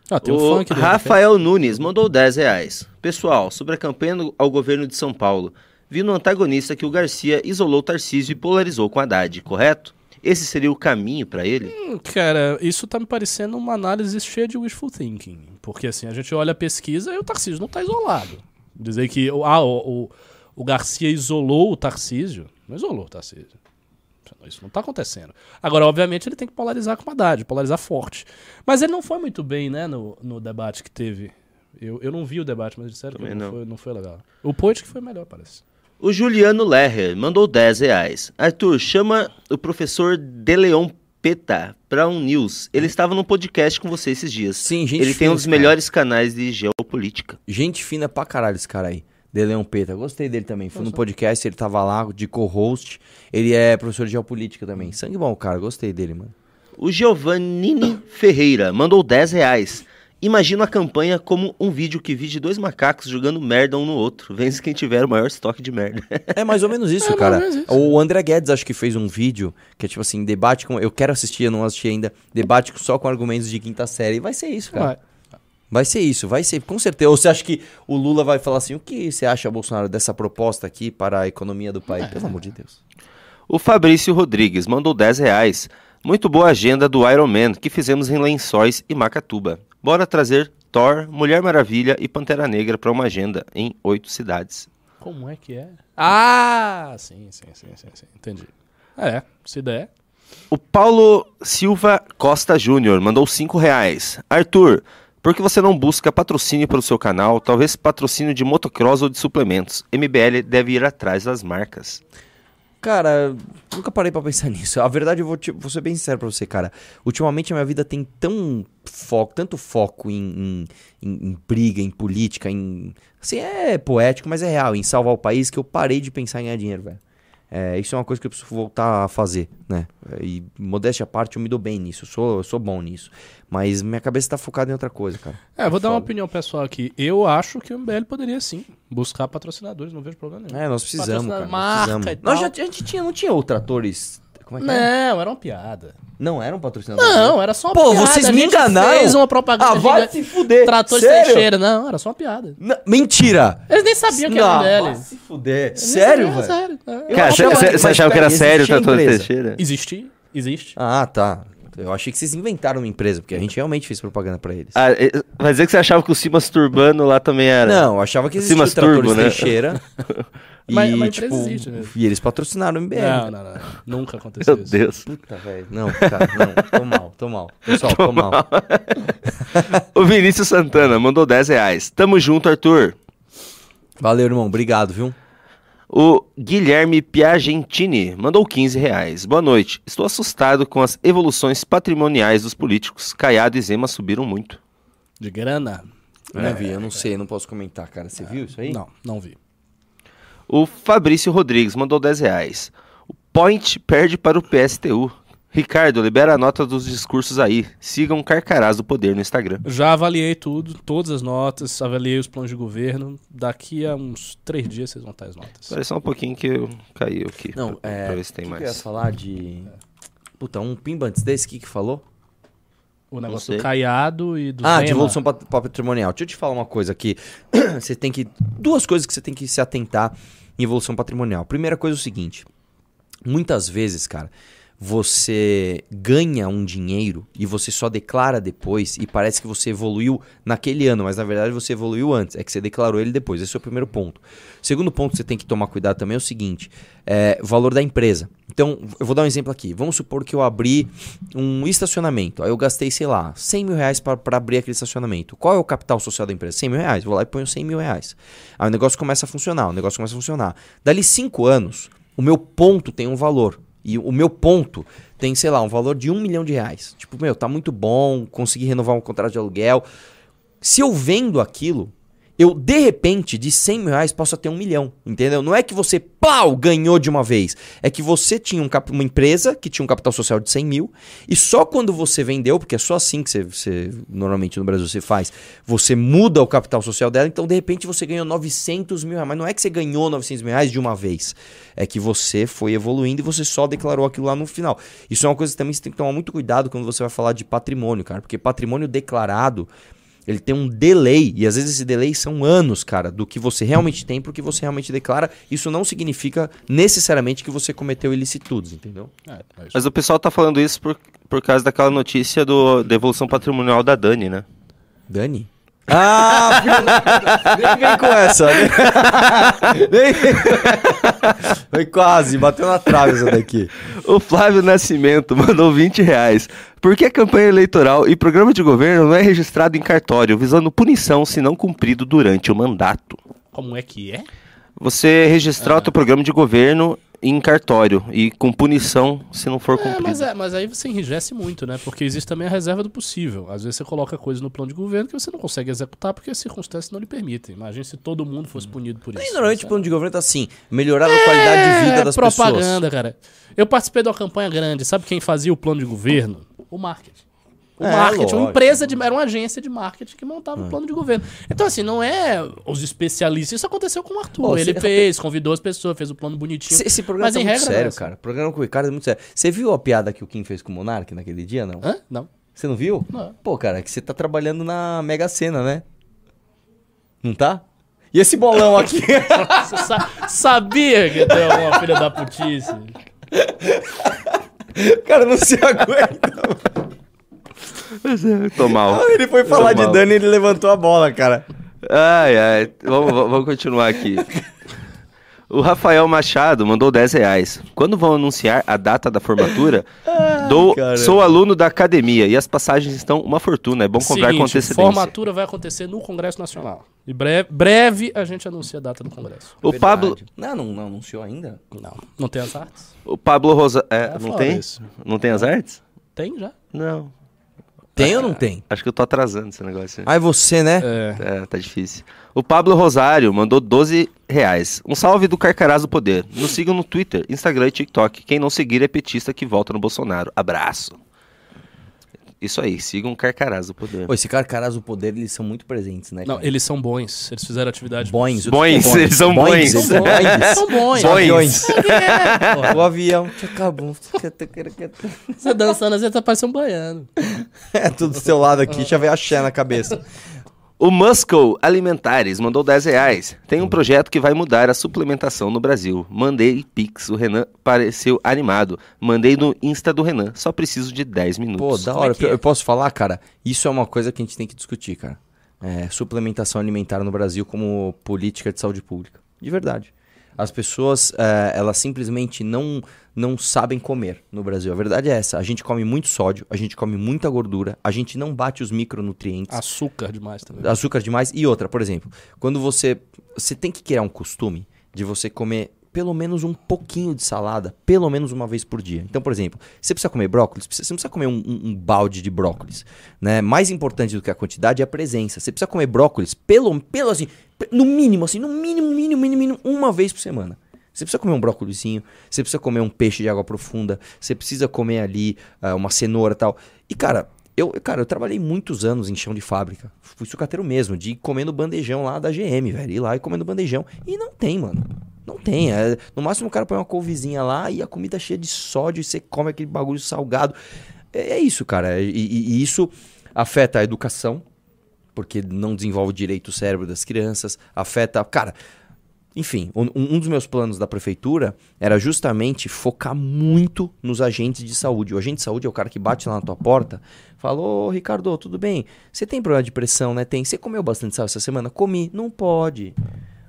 Ah, tem um o funk Rafael Nunes mandou 10 reais. Pessoal, sobre a campanha ao governo de São Paulo, vi no antagonista que o Garcia isolou Tarcísio e polarizou com Haddad, correto? Esse seria o caminho pra ele? Hum, Cara, isso tá me parecendo uma análise cheia de wishful thinking. Porque assim, a gente olha a pesquisa e o Tarcísio não tá isolado. Dizer que ah, o, o, o Garcia isolou o Tarcísio. Não isolou o Tarcísio. Isso não tá acontecendo. Agora, obviamente, ele tem que polarizar com Haddad, polarizar forte. Mas ele não foi muito bem, né, no, no debate que teve. Eu, eu não vi o debate, mas disseram que Também não, não. Foi, não foi legal. O Poit que foi melhor, parece. O Juliano Lerrer mandou 10 reais. Arthur, chama o professor Deleon Peta pra um news. Ele estava no podcast com você esses dias. Sim, gente Ele tem fina, um dos esse cara. melhores canais de geopolítica. Gente fina pra caralho esse cara aí. De Leão Peta. Gostei dele também. Fui no podcast, ele tava lá de co-host. Ele é professor de geopolítica também. Sangue bom, cara. Gostei dele, mano. O Giovannini Ferreira mandou 10 reais. Imagino a campanha como um vídeo que vi de dois macacos jogando merda um no outro. Vence quem tiver o maior estoque de merda. É mais ou menos isso, É, cara. menos isso. O André Guedes acho que fez um vídeo que é tipo assim, debate com. Eu quero assistir, eu não assisti ainda. Debate só com argumentos de quinta série. E vai ser isso, cara. Vai. Vai ser isso, vai ser, com certeza. Ou você acha que o Lula vai falar assim: o que você acha, Bolsonaro, dessa proposta aqui para a economia do país? Pelo amor de Deus. O Fabrício Rodrigues mandou 10 reais. Muito boa agenda do Iron Man que fizemos em Lençóis e Macatuba. Bora trazer Thor, Mulher Maravilha e Pantera Negra para uma agenda em oito cidades. Como é que é? Ah, sim, sim, sim, sim, sim. Entendi. É, se der. O Paulo Silva Costa Júnior mandou 5 reais. Arthur, por que você não busca patrocínio para o seu canal? Talvez patrocínio de motocross ou de suplementos. MBL deve ir atrás das marcas. Cara, nunca parei pra pensar nisso. A verdade, eu vou, te- vou ser bem sincero pra você, cara. Ultimamente a minha vida tem tão foco, tanto foco em, em- em briga, em política, em. Assim, é poético, mas é real, em salvar o país, que eu parei de pensar em ganhar dinheiro, velho. É, isso é uma coisa que eu preciso voltar a fazer, né? E modéstia à parte, eu me dou bem nisso, eu sou, eu sou bom nisso. Mas minha cabeça tá focada em outra coisa, cara. É, vou dar uma opinião pessoal aqui. Eu acho que o MBL poderia sim buscar patrocinadores, não vejo problema nenhum. É, nós precisamos, cara. marca nós precisamos. e Nós já, a gente tinha, não tinha outros atores. Como é que é? Não, era uma piada. Não eram patrocinadores? Não, era só uma Pô, piada. vocês A me gente enganaram. fez uma propaganda Ah, vai gigante. se fuder. Trator de Sério? trincheira. Não, era só uma piada. Não, mentira! Eles nem sabiam que era Não, MBL. vai se fuder. Eles nem Sério, sabiam, velho? Sério. É. Cara, você você mas achava que era peraí, sério o Trator empresa? Teixeira? Existe, existe. Ah, tá. Eu achei que vocês inventaram uma empresa, porque a gente realmente fez propaganda pra eles. Ah, é- vai dizer que você achava que o Simas Turbano lá também era? Não, eu achava que existia Simas o Tratores Turbo, né? Teixeira. e, Mas- mas a empresa tipo, existe mesmo. e eles patrocinaram o MBL. Não, não, não. Nunca aconteceu Meu isso. Deus. Puta, velho. Não, cara, não. Tô mal, tô mal. Pessoal, tô mal. O Vinícius Santana mandou 10 reais. Tamo junto, Arthur. Valeu, irmão. Obrigado, viu? O Guilherme Piagentini mandou 15 reais. Boa noite. Estou assustado com as evoluções patrimoniais dos políticos. Caiado e Zema subiram muito. De grana? Não vi, eu não sei, eu não posso comentar, cara. Você viu isso aí? Não, não vi. O Fabrício Rodrigues mandou 10 reais. O Point perde para o PSTU. Ricardo, libera a nota dos discursos aí. Sigam Carcarás do Poder no Instagram. Já avaliei tudo, todas as notas, avaliei os planos de governo. Daqui a uns três dias vocês vão estar as notas. Espera só um pouquinho que eu caiu aqui. Não, pra, é. pra ver se tem o que que eu ia mais. falar de. Puta, um pimba antes desse que que falou? O negócio do Caiado e do Ah, Zema. de evolução pat- patrimonial. Deixa eu te falar uma coisa aqui. você tem que. Duas coisas que você tem que se atentar em evolução patrimonial. Primeira coisa é o seguinte: muitas vezes, cara, você ganha um dinheiro e você só declara depois e parece que você evoluiu naquele ano, mas na verdade você evoluiu antes. É que você declarou ele depois. Esse é o primeiro ponto. Segundo ponto que você tem que tomar cuidado também é o seguinte: é, o valor da empresa. Então, eu vou dar um exemplo aqui. Vamos supor que eu abri um estacionamento. Aí eu gastei, sei lá, 100 mil reais para abrir aquele estacionamento. Qual é o capital social da empresa? 100 mil reais. Vou lá e ponho 100 mil reais. Aí o negócio começa a funcionar. O negócio começa a funcionar. Dali 5 anos, o meu ponto tem um valor. E o meu ponto tem, sei lá, um valor de um milhão de reais. Tipo, meu, tá muito bom, consegui renovar um contrato de aluguel. Se eu vendo aquilo, eu, de repente, de 100 mil reais, posso ter um milhão, entendeu? Não é que você, pau, ganhou de uma vez. É que você tinha um cap- uma empresa que tinha um capital social de 100 mil, e só quando você vendeu, porque é só assim que você, você- normalmente no Brasil você faz, você muda o capital social dela, então de repente você ganhou 900 mil reais. Mas não é que você ganhou 900 mil reais de uma vez. É que você foi evoluindo e você só declarou aquilo lá no final. Isso é uma coisa que também você tem que tomar muito cuidado quando você vai falar de patrimônio, cara, porque patrimônio declarado ele tem um delay, e às vezes esse delay são anos, cara, do que você realmente tem pro que você realmente declara. Isso não significa necessariamente que você cometeu ilicitudes, entendeu? É, mas- Mas o pessoal tá falando isso por, por causa daquela notícia do, da evolução patrimonial da Dani, né? Dani? Ah, filho nem vem com essa. né? Nem... Foi quase, bateu na trave essa daqui. O Flávio Nascimento mandou 20 reais. Por que a campanha eleitoral e programa de governo não é registrado em cartório, visando punição se não cumprido durante o mandato? Como é que é? Você registrar o teu programa de governo em cartório e com punição se não for É cumprido. mas, é, mas aí você enrijece muito, né? Porque existe também a reserva do possível. Às vezes você coloca coisas no plano de governo que você não consegue executar porque as circunstâncias não lhe permitem. Imagina se todo mundo fosse punido por isso. E normalmente o Isso é- plano de governo tá assim, melhorar a qualidade de vida das pessoas. propaganda, cara. Eu participei de uma campanha grande. Sabe quem fazia o plano de governo? O marketing. O É, marketing, lógico. uma empresa de, era uma agência de marketing que montava o plano de governo. Então, assim, não é os especialistas. Isso aconteceu com o Arthur. Pô, Ele fez, convidou as pessoas, fez o plano bonitinho. Esse, esse programa Mas tá em muito regra, não é sério, assim. cara. O programa com o Ricardo é muito sério. Você viu a piada que o Kim fez com o Monark naquele dia, não? Hã? Não. Você não viu? Não. Pô, cara, é que você tá trabalhando na Mega Sena, né? Não tá? E esse bolão aqui? Sa- sabia que deu uma filha da putice. cara, não se aguenta. Tô mal. Ele foi falar de. Dani e ele levantou a bola, cara. Ai, ai. Vamos, vamos continuar aqui. O Rafael Machado mandou 10 reais. Quando vão anunciar a data da formatura, dou, sou aluno da academia e as passagens estão uma fortuna. É bom comprar com antecedência. formatura vai acontecer no Congresso Nacional. E breve, breve a gente anuncia a data do Congresso. O Pablo, Não, não, não anunciou ainda? Não, não tem as artes? o Pablo Rosa, é, É não tem? isso. Não tem as artes? Tem já. Não. Tem ou não tem? Acho que eu tô atrasando esse negócio. Ah, é você, né? É. É, tá difícil. O Pablo Rosário mandou 12 reais. Um salve do Carcarás do Poder. Nos sigam no Twitter, Instagram e TikTok. Quem não seguir é petista que volta no Bolsonaro. Abraço. Isso aí, sigam o Carcarás do Poder. Pô, esse cara, caras do poder, eles são muito presentes, né? Não, cara? eles são bons. Eles fizeram atividade. Bons. Bons, eles são bons. eles são bons. São bons. O avião te acabou. Você dançando, às vezes tá parecendo um baiano. É, tudo do seu lado aqui, já veio a Xé na cabeça. O Muscle Alimentares mandou 10 reais. Tem um projeto que vai mudar a suplementação no Brasil. Mandei Pix, o Renan pareceu animado. Mandei no Insta do Renan. Só preciso de 10 Pô, minutos. da Como é hora. que é? Eu posso falar, cara? Isso é uma coisa que a gente tem que discutir, cara. É, suplementação alimentar no Brasil como política de saúde pública. De verdade. As pessoas, é, elas simplesmente não, não sabem comer no Brasil. A verdade é essa. A gente come muito sódio, a gente come muita gordura, a gente não bate os micronutrientes. Açúcar demais também. açúcar demais. E outra, por exemplo, quando você. Você tem que criar um costume de você comer pelo menos um pouquinho de salada, pelo menos uma vez por dia. Então, por exemplo, você precisa comer brócolis, você não precisa comer um, um- um balde de brócolis. Né? Mais importante do que a quantidade é a presença. Você precisa comer brócolis pelo, pelo assim, no mínimo, assim, no mínimo, mínimo, mínimo, mínimo, uma vez por semana. Você precisa comer um brócolizinho, você precisa comer um peixe de água profunda, você precisa comer ali ah, uma cenoura tal. E, cara, eu, cara, eu trabalhei muitos anos em chão de fábrica. Fui sucateiro mesmo, de ir comendo bandejão lá da GM, velho. Ir lá e comendo bandejão. E não tem, mano. Não tem. É, no máximo o cara põe uma couvezinha lá e a comida cheia de sódio e você come aquele bagulho salgado. É, é isso, cara. E, e- e isso afeta a educação, porque não desenvolve direito o cérebro das crianças. Afeta. Cara, enfim, um, um dos meus planos da prefeitura era justamente focar muito nos agentes de saúde. O agente de saúde é o cara que bate lá na tua porta, fala: Ô Ricardo, tudo bem? Você tem problema de pressão, né? Tem. Você comeu bastante sal essa semana? Comi. Não pode.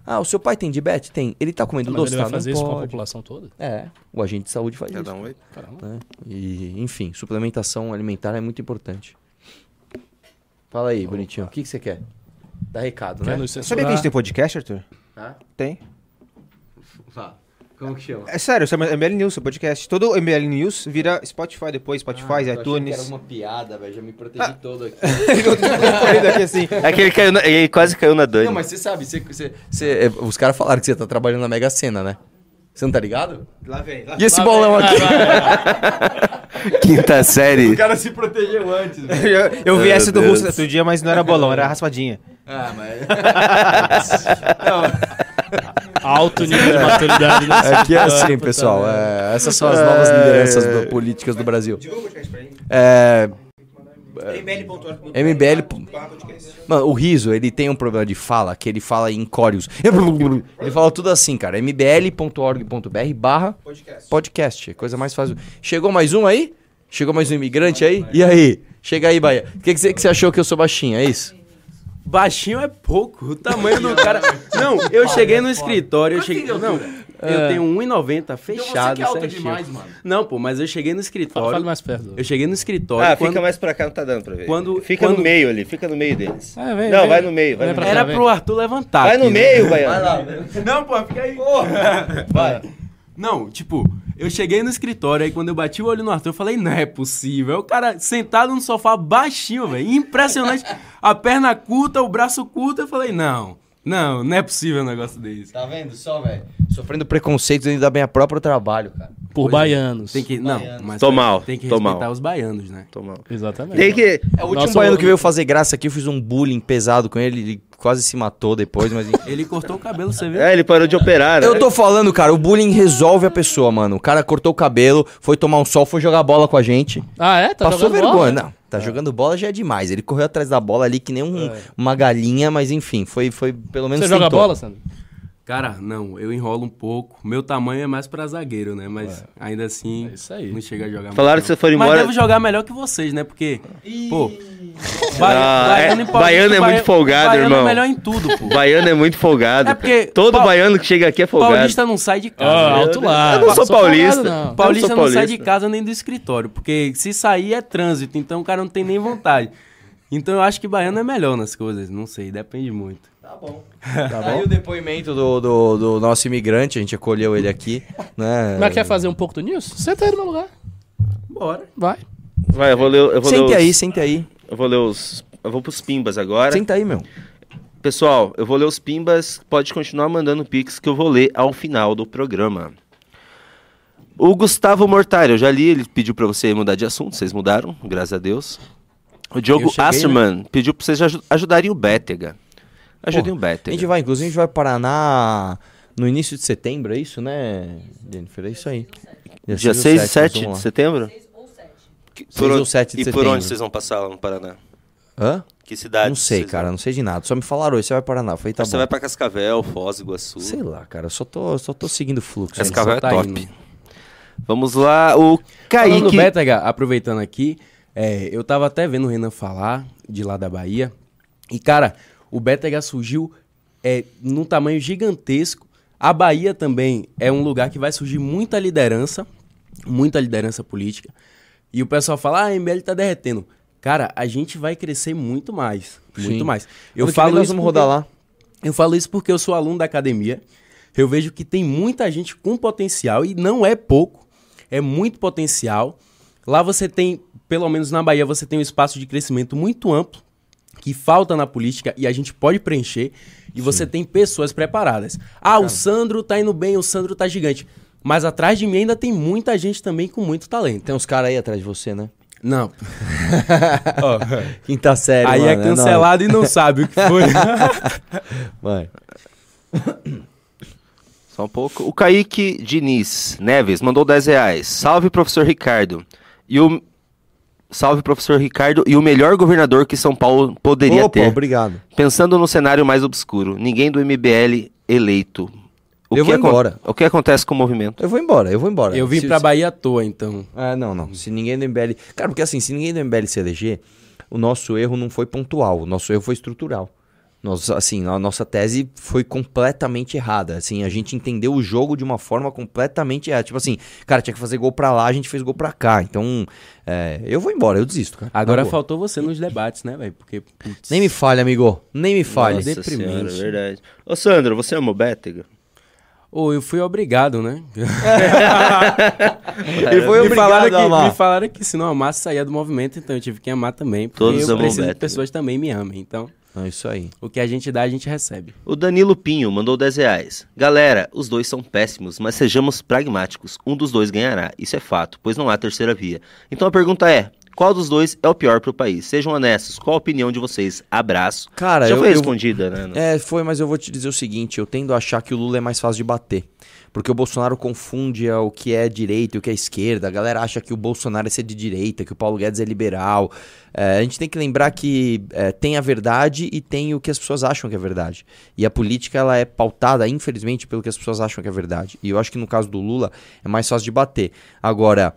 Ah, o seu pai tem diabetes? Tem. Ele tá comendo Mas doce? ele vai Tá, fazer não isso com a pode. população toda? É, o agente de saúde faz Quer isso. dar um oi? Caramba. né? E, enfim, suplementação alimentar é muito importante. Fala aí, bonitinho. O que, que você quer? Dá recado, Quer né? Sabia que a gente tem podcast, Arthur? Tá? Tem. Como que chama? É sério, chama MBL News, seu podcast. Todo o MBL News vira Spotify depois, Spotify, Ah, eu achei que iTunes. era uma piada, velho. Já me protegi todo aqui. Aqui assim. É que ele, caiu na- ele quase caiu na Dani. Não, mas você sabe, você, você- você- é, os caras falaram que você tá trabalhando na Mega Sena, né? Você não tá ligado? Lá vem, lá E esse bolão aqui? Quinta série. cara se protegeu antes, velho. Eu, eu vi essa do. Russo outro dia, mas não era bolão, era raspadinha. Ah, mas. Alto nível de maturidade. nesse Aqui é assim, pessoal. é, essas são as novas lideranças do- políticas do Brasil. É. MBL. Mano, o Riso, ele tem um problema de fala, que ele fala em córeos. Ele fala tudo assim, cara. mbl.org.br barra podcast. É Coisa mais fácil. Chegou mais um aí? Chegou mais um imigrante aí? E aí? Chega aí, Bahia. O que, que, você, que você achou que eu sou baixinho? É isso? Baixinho é pouco. O tamanho do cara. Não, eu cheguei no escritório. Eu cheguei. Não, eu tenho 1,90 fechado. certinho. mano. Não, pô, mas eu cheguei no Fala, escritório. fala mais perto. Eu cheguei no escritório. Ah, quando- fica mais pra cá, não tá dando pra ver. Quando- fica quando- no meio ali, fica no meio deles. É, vem, não, vem. vai no meio, vai no pra meio. cá, Era vem. pro Arthur levantar. Vai aqui, no né? meio, Baiano. Não, pô, fica aí. Vai. Não, tipo, eu cheguei no escritório, aí quando eu bati o olho no Arthur, eu falei, não é possível. O cara sentado no sofá baixinho, velho. Impressionante. A perna curta, o braço curto, eu falei, não, não, não é possível um negócio desse. Tá vendo só, velho? Sofrendo preconceitos ainda bem a próprio trabalho, cara. Por baianos. Tem que, não, mas Tô mal, tem que tô respeitar mal. os baianos, né? Toma. Exatamente. Tem que. É o último Nosso- baiano que veio fazer graça aqui, eu fiz um bullying pesado com ele, ele quase se matou depois, mas. Ele cortou o cabelo, você viu? É, ele parou de operar, né? Eu tô falando, cara, o bullying resolve a pessoa, mano. O cara cortou o cabelo, foi tomar um sol, foi jogar bola com a gente. Ah, é? Tá Passou jogando vergonha. bola? Não, tá jogando bola já é demais. Ele correu atrás da bola ali que nem um- uma galinha, mas enfim, foi, foi pelo menos Você joga tentou. bola, Sandro? Cara, não, eu enrolo um pouco. Meu tamanho é mais pra zagueiro, né? Mas ainda assim, É isso aí. não chega a jogar muito, Falaram não. que você for Mas embora- devo jogar melhor que vocês, né? Porque, pô... Ah, é, em Paulista, baiano é muito baia- folgado, baiano irmão. é melhor em tudo, pô. Baiano é muito folgado. É porque Todo Pau- baiano que chega aqui é folgado. Paulista não sai de casa. Ah, alto lá. Eu não sou paulista. não. Paulista não, sou sai de casa nem do escritório, porque se sair é trânsito, então o cara não tem nem vontade. Então eu acho que baiano é melhor nas coisas, não sei, depende muito. Tá bom. Aí o depoimento do, do, do nosso imigrante, a gente acolheu ele aqui, né? Mas quer fazer um pouco do news? Senta aí no meu lugar. Bora. Vai. Vai, eu vou ler, eu vou ler Sente os, aí, sente aí. Eu vou ler os. Eu vou pros pimbas agora. Senta aí, meu. Pessoal, eu vou ler os pimbas. Pode continuar mandando pix que eu vou ler ao final do programa. O Gustavo Mortari, eu já li, ele pediu pra você mudar de assunto, vocês mudaram, graças a Deus. O Diogo né? Asserman pediu pra vocês aju- ajudarem o Bétega. Ajudem o A Bétega. gente vai, inclusive, a gente vai para Paraná no início de setembro, é isso, né, Jennifer? É isso aí. Dia 6 seis e 7 de setembro? Ou sete. Que- Seis onde- ou sete de E por setembro. onde vocês vão passar lá no Paraná? Hã? Que cidade? Não sei, cara, vão? não sei de nada. Só me falaram hoje, você vai para Paraná. Falei, tá Você bom. vai pra Cascavel, Foz, Iguaçu. Sei lá, cara, eu só tô, só tô seguindo o fluxo. Cascavel é tá top. indo. Vamos lá, o Falando do Kaique. Bétega, aproveitando aqui, é, eu tava até vendo o Renan falar de lá da Bahia. E, cara, o Bétega surgiu é, num tamanho gigantesco. A Bahia também é um lugar que vai surgir muita liderança, muita liderança política. E o pessoal fala, ah, a MBL tá derretendo. Cara, a gente vai crescer muito mais. Muito Sim. mais. Eu falo nós isso vamos rodar lá. eu falo isso porque eu sou aluno da academia. Eu vejo que tem muita gente com potencial e não é pouco, é muito potencial. Lá você tem, pelo menos na Bahia, você tem um espaço de crescimento muito amplo que falta na política e a gente pode preencher. E você tem pessoas preparadas. Ah, o Sandro tá indo bem, o Sandro tá gigante. Mas atrás de mim ainda tem muita gente também com muito talento. Tem uns caras aí atrás de você, né? Não. Quinta série, Aí é mano, nóis. cancelado e não sabe o que foi. Vai. Só um pouco. O Kaique Diniz Neves mandou 10 reais. Salve, professor Ricardo. E o... Salve, professor Ricardo. E o melhor governador que São Paulo poderia Opa, ter. obrigado. Pensando no cenário mais obscuro. Ninguém do MBL eleito. O Eu que vou embora. O que acontece com o movimento? Eu vou embora, eu vou embora. Eu vim Se- pra Bahia à toa, então. Ah, não, não. Se ninguém do MBL. Cara, porque assim, se ninguém do MBL se eleger, o nosso erro não foi pontual, o nosso erro foi estrutural. Nós, assim, a nossa tese foi completamente errada. Assim, a gente entendeu o jogo de uma forma completamente errada. Tipo assim, cara, tinha que fazer gol pra lá, a gente fez gol pra cá. Então, é, eu vou embora, eu desisto, cara. Agora faltou você nos debates, né, velho? Porque. putz, Nem me falha, amigo. Nem me falha. Nossa deprimente. Senhora, verdade. Ô, Sandro, você ama o Bétega? Ou eu fui obrigado, né? Ele foi me, falaram obrigado a que, amar. me falaram que se não amasse, saía do movimento, então eu tive que amar também. Porque Todos eu preciso que pessoas também me amem. Então, É isso aí. o que a gente dá, a gente recebe. O Danilo Pinho mandou 10 reais. Galera, os dois são péssimos, mas sejamos pragmáticos. Um dos dois ganhará. Isso é fato, pois não há terceira via. Então a pergunta é: qual dos dois é o pior pro país? Sejam honestos, qual a opinião de vocês? Abraço. Cara, Já eu- foi eu- respondida, né? É, foi, mas eu vou te dizer o seguinte: eu tendo a achar que o Lula é mais fácil de bater. Porque o Bolsonaro confunde o que é direita e o que é esquerda. A galera acha que o Bolsonaro é ser de direita, que o Paulo Guedes é liberal. É, a gente tem que lembrar que é, tem a verdade e tem o que as pessoas acham que é verdade. E a política ela é pautada, infelizmente, pelo que as pessoas acham que é verdade. E eu acho que no caso do Lula é mais fácil de bater. Agora,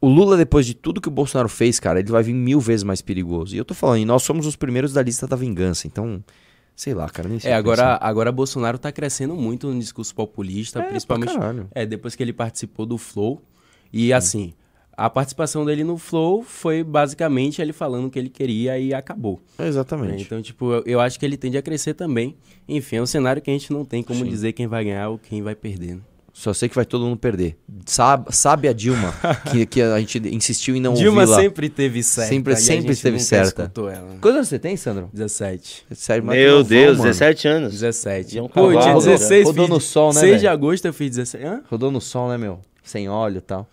o Lula, depois de tudo que o Bolsonaro fez, cara, ele vai vir mil vezes mais perigoso. E eu tô falando, e nós somos os primeiros da lista da vingança. Então, sei lá, cara, nem sei É, agora, agora Bolsonaro tá crescendo muito no discurso populista, É, principalmente é, depois que ele participou do Flow. E assim, a participação dele no Flow foi basicamente ele falando o que ele queria e acabou. né? Exatamente. Então, tipo, eu, eu acho que ele tende a crescer também. Enfim, é um cenário que a gente não tem como dizer quem vai ganhar ou quem vai perder. né? Só sei que vai todo mundo perder. Sabe, sabe a Dilma, que, que a gente insistiu em não Dilma ouvi lá. sempre teve certa. Sempre- sempre esteve certa. Quantos anos você tem, Sandro? 17. Sério, mas Meu novão, Deus, mano. 17 anos. 17. E é um Pô, cavalo, dia já. 16, Rodou fiz- no sol, né, 6 de velho? agosto eu fiz 16. Hã? Rodou no sol, né, meu? Sem óleo e tal.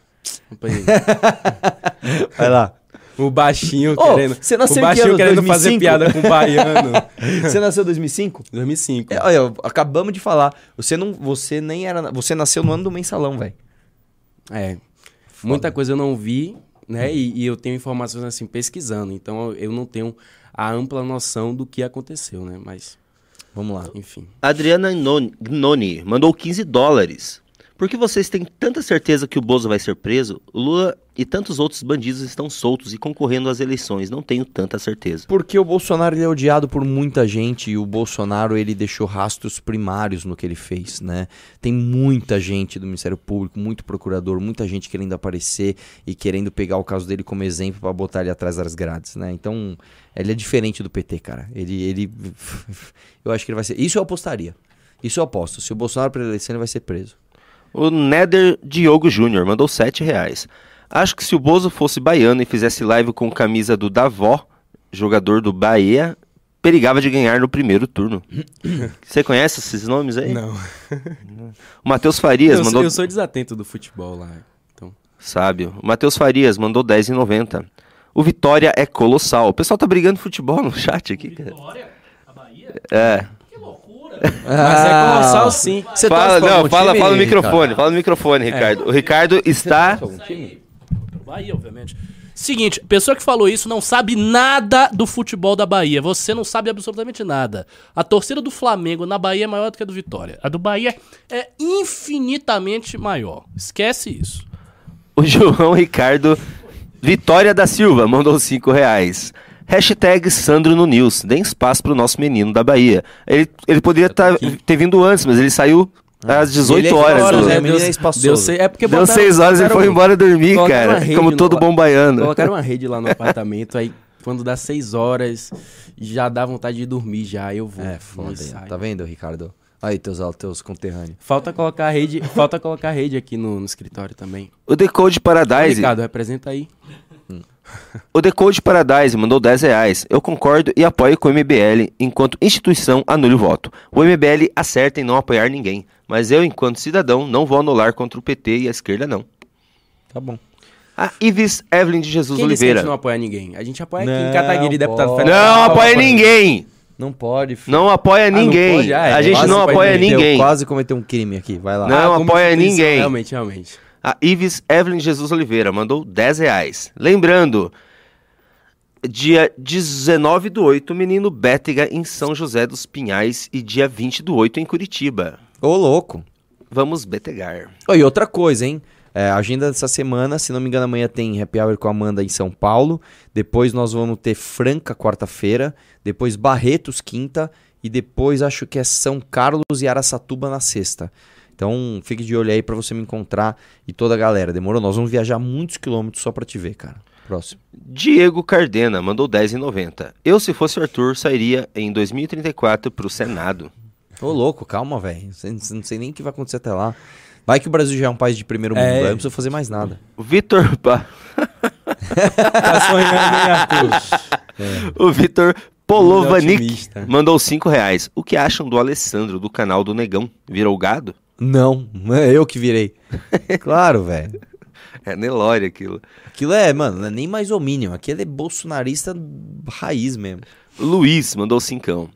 Vai lá. O baixinho Ô, querendo. você nasceu o em que baixinho ano? querendo fazer 2005? piada com o baiano. Você nasceu em 2005? 2005. É, olha, acabamos de falar. Você não, você nem era, você nasceu no ano do mensalão, velho. É. Muita coisa eu não vi, né? E, e eu tenho informações assim pesquisando. Então eu não tenho a ampla noção do que aconteceu, né? Mas, Vamos lá. enfim. Adriana Gnoni mandou 15 dólares. Por que vocês têm tanta certeza que o Bozo vai ser preso? Lula e tantos outros bandidos estão soltos e concorrendo às eleições. Não tenho tanta certeza. Porque o Bolsonaro é odiado por muita gente e o Bolsonaro ele deixou rastros primários no que ele fez, né? Tem muita gente do Ministério Público, muito procurador, muita gente querendo aparecer e querendo pegar o caso dele como exemplo pra botar ele atrás das grades, né? Então, ele é diferente do PT, cara. Ele ele eu acho que ele vai ser, isso eu apostaria. Isso eu aposto. Se o Bolsonaro para eleição ele vai ser preso. O Nether Diogo Júnior mandou 7 reais. Acho que se o Bozo fosse baiano e fizesse live com camisa do Davó, jogador do Bahia, perigava de ganhar no primeiro turno. Você conhece esses nomes aí? Não. O Matheus Farias Eu, mandou... sou, eu sou desatento do futebol lá. Então. Sábio. O Matheus Farias mandou 10,90. O Vitória é colossal. O pessoal tá brigando futebol no chat aqui, cara. Vitória, a Bahia? É. Mas é colossal sim. Você Fala, torce pra não, algum fala, time, fala no Ricardo? microfone, fala no microfone, Ricardo. O Ricardo está. Algum time? Bahia, obviamente. Seguinte, pessoa que falou isso não sabe nada do futebol da Bahia. Você não sabe absolutamente nada. A torcida do Flamengo na Bahia é maior do que a do Vitória. A do Bahia é infinitamente maior. Esquece isso. O João Ricardo Vitória da Silva mandou 5 reais. Hashtag Sandro no News. Deem espaço pro nosso menino da Bahia. Ele, ele poderia tá- ter vindo antes, mas ele saiu às 18 Ele é horas. horas, né? é, menino deu, é espaçoso. deu se- é porque Deu botaram- 6 horas e foi embora dormir, cara. Como no- todo bom baiano. Colocaram uma rede lá no apartamento, aí quando dá 6 horas, já dá vontade de dormir já, eu vou. É foda. Tá vendo, Ricardo? Aí teus teus conterrâneos. Falta colocar a rede, falta colocar a rede aqui no, no escritório também. O Decode Paradise. Ricardo, representa aí. O Decode Paradise mandou 10 reais. Eu concordo e apoio com o MBL, enquanto instituição anule o voto. O MBL acerta em não apoiar ninguém, mas eu, enquanto cidadão, não vou anular contra o PT e a esquerda, não. Tá bom. A Ives Evelyn de Jesus Quem que a Oliveira. gente não apoia ninguém? A gente apoia aqui Não em Cataguiri, deputado federal. Não apoia ninguém! Não pode, filho. Não apoia não ninguém. pode? Ah, é, a gente quase não apoia ninguém. ninguém. Quase cometeu um crime aqui, vai lá. Não como apoia ninguém. Realmente, realmente. A Ives Evelyn Jesus Oliveira mandou 10 reais. Lembrando, dia 19 do 8, menino Bétega em São José dos Pinhais e dia 20 do 8 em Curitiba. Ô, louco. Vamos betegar. Ô, e outra coisa, hein? É, a agenda dessa semana, se não me engano, amanhã tem Happy Hour com a Amanda em São Paulo. Depois nós vamos ter Franca quarta-feira. Depois Barretos quinta. E depois acho que é São Carlos e Araçatuba na sexta. Então fique de olho aí pra você me encontrar e toda a galera. Demorou? Nós vamos viajar muitos quilômetros só pra te ver, cara. Próximo. Diego Cardena mandou 10,90. Eu, se fosse o Arthur, sairia em 2034 pro Senado. Ô, louco, calma, velho. Não sei nem o que vai acontecer até lá. Vai que o Brasil já é um país de primeiro mundo, É. aí não precisa fazer mais nada. O Vitor Ba- Tá sonhando, hein, Arthur? o Vitor Polovanik Otimista. mandou 5 reais. O que acham do Alessandro, do canal do Negão? Virou gado? Não, não é eu que virei. claro, velho. É Nelore aquilo. Aquilo é, mano, não é nem mais homínio. Aquilo é bolsonarista raiz mesmo. Luiz mandou cincão.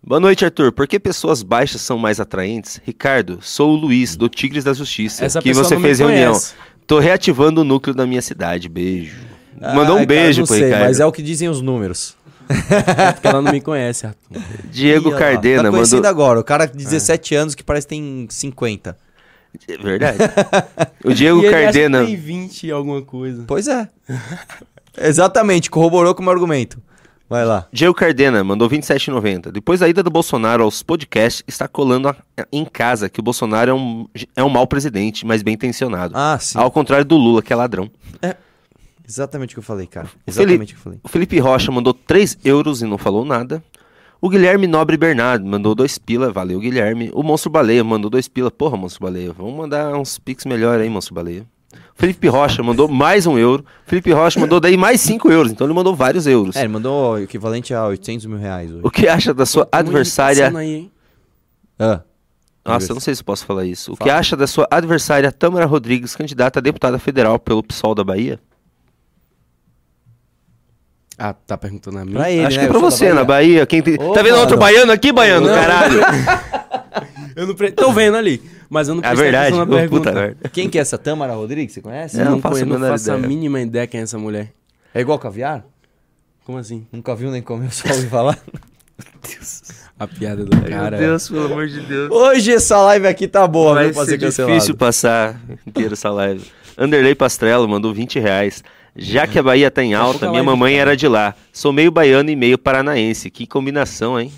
Boa noite, Arthur. Por que pessoas baixas são mais atraentes? Ricardo, sou o Luiz, do Tigres da Justiça. Essa que você fez reunião. conhece. Tô reativando o núcleo da minha cidade. Beijo. Mandou um Ai, cara, beijo não sei, Ricardo. mas é o que dizem os números. É porque ela não me conhece, Arthur. Diego Ih, Cardena Tá conhecendo mandou. agora, o cara de 17 anos que parece que tem 50. É verdade. o Diego E ele acha Cardena. que tem 20 e alguma coisa. Pois é. Exatamente, corroborou com o meu argumento. Vai lá. Diego Cardena mandou 27,90. Depois da ida do Bolsonaro aos podcasts, está colando a- em casa que o Bolsonaro é um, é um mau presidente, mas bem intencionado. Ah, sim. Ao contrário do Lula, que é ladrão. Exatamente o que eu falei, cara. O Exatamente o que eu falei. O Felipe Rocha mandou 3 euros e não falou nada. O Guilherme Nobre Bernardo mandou 2 pila, valeu Guilherme. O Monstro Baleia mandou 2 pila, porra Monstro Baleia, vamos mandar uns pix melhor aí Monstro Baleia. O Felipe Rocha mandou mais um euro. O Felipe Rocha mandou daí mais 5 euros, então ele mandou vários euros. É, ele mandou o equivalente a 800 mil reais hoje. O que acha da sua Tem uma adversária... Aí, hein? Ah, Nossa, eu não sei se posso falar isso. O que Fala. acha da sua adversária Tâmara Rodrigues, candidata a deputada federal pelo PSOL da Bahia? Ah, tá perguntando a mim? pra ele, Acho né? que é pra você, na Bahia. Quem tem... Ô, tá vendo outro mano. baiano aqui, baiano? Não. Caralho! Eu não pre... Tô vendo ali, mas eu não É prestei verdade? atenção na Ô, pergunta. puta. Quem que é essa Tâmara Rodrigues? Você conhece? É, Eu não não, faço a conheço, não faço a mínima ideia quem é essa mulher. É igual caviar? Como assim? Nunca viu nem comeu, só ouvi falar. A piada do cara. Meu Deus, pelo amor de Deus. Hoje essa live aqui tá boa, Vai viu, ser ser difícil passar inteiro essa live. Anderley Pastrello mandou 20 reais. Já que a Bahia tá em alta, minha mamãe cara. era de lá. Sou meio baiano e meio paranaense. Que combinação, hein?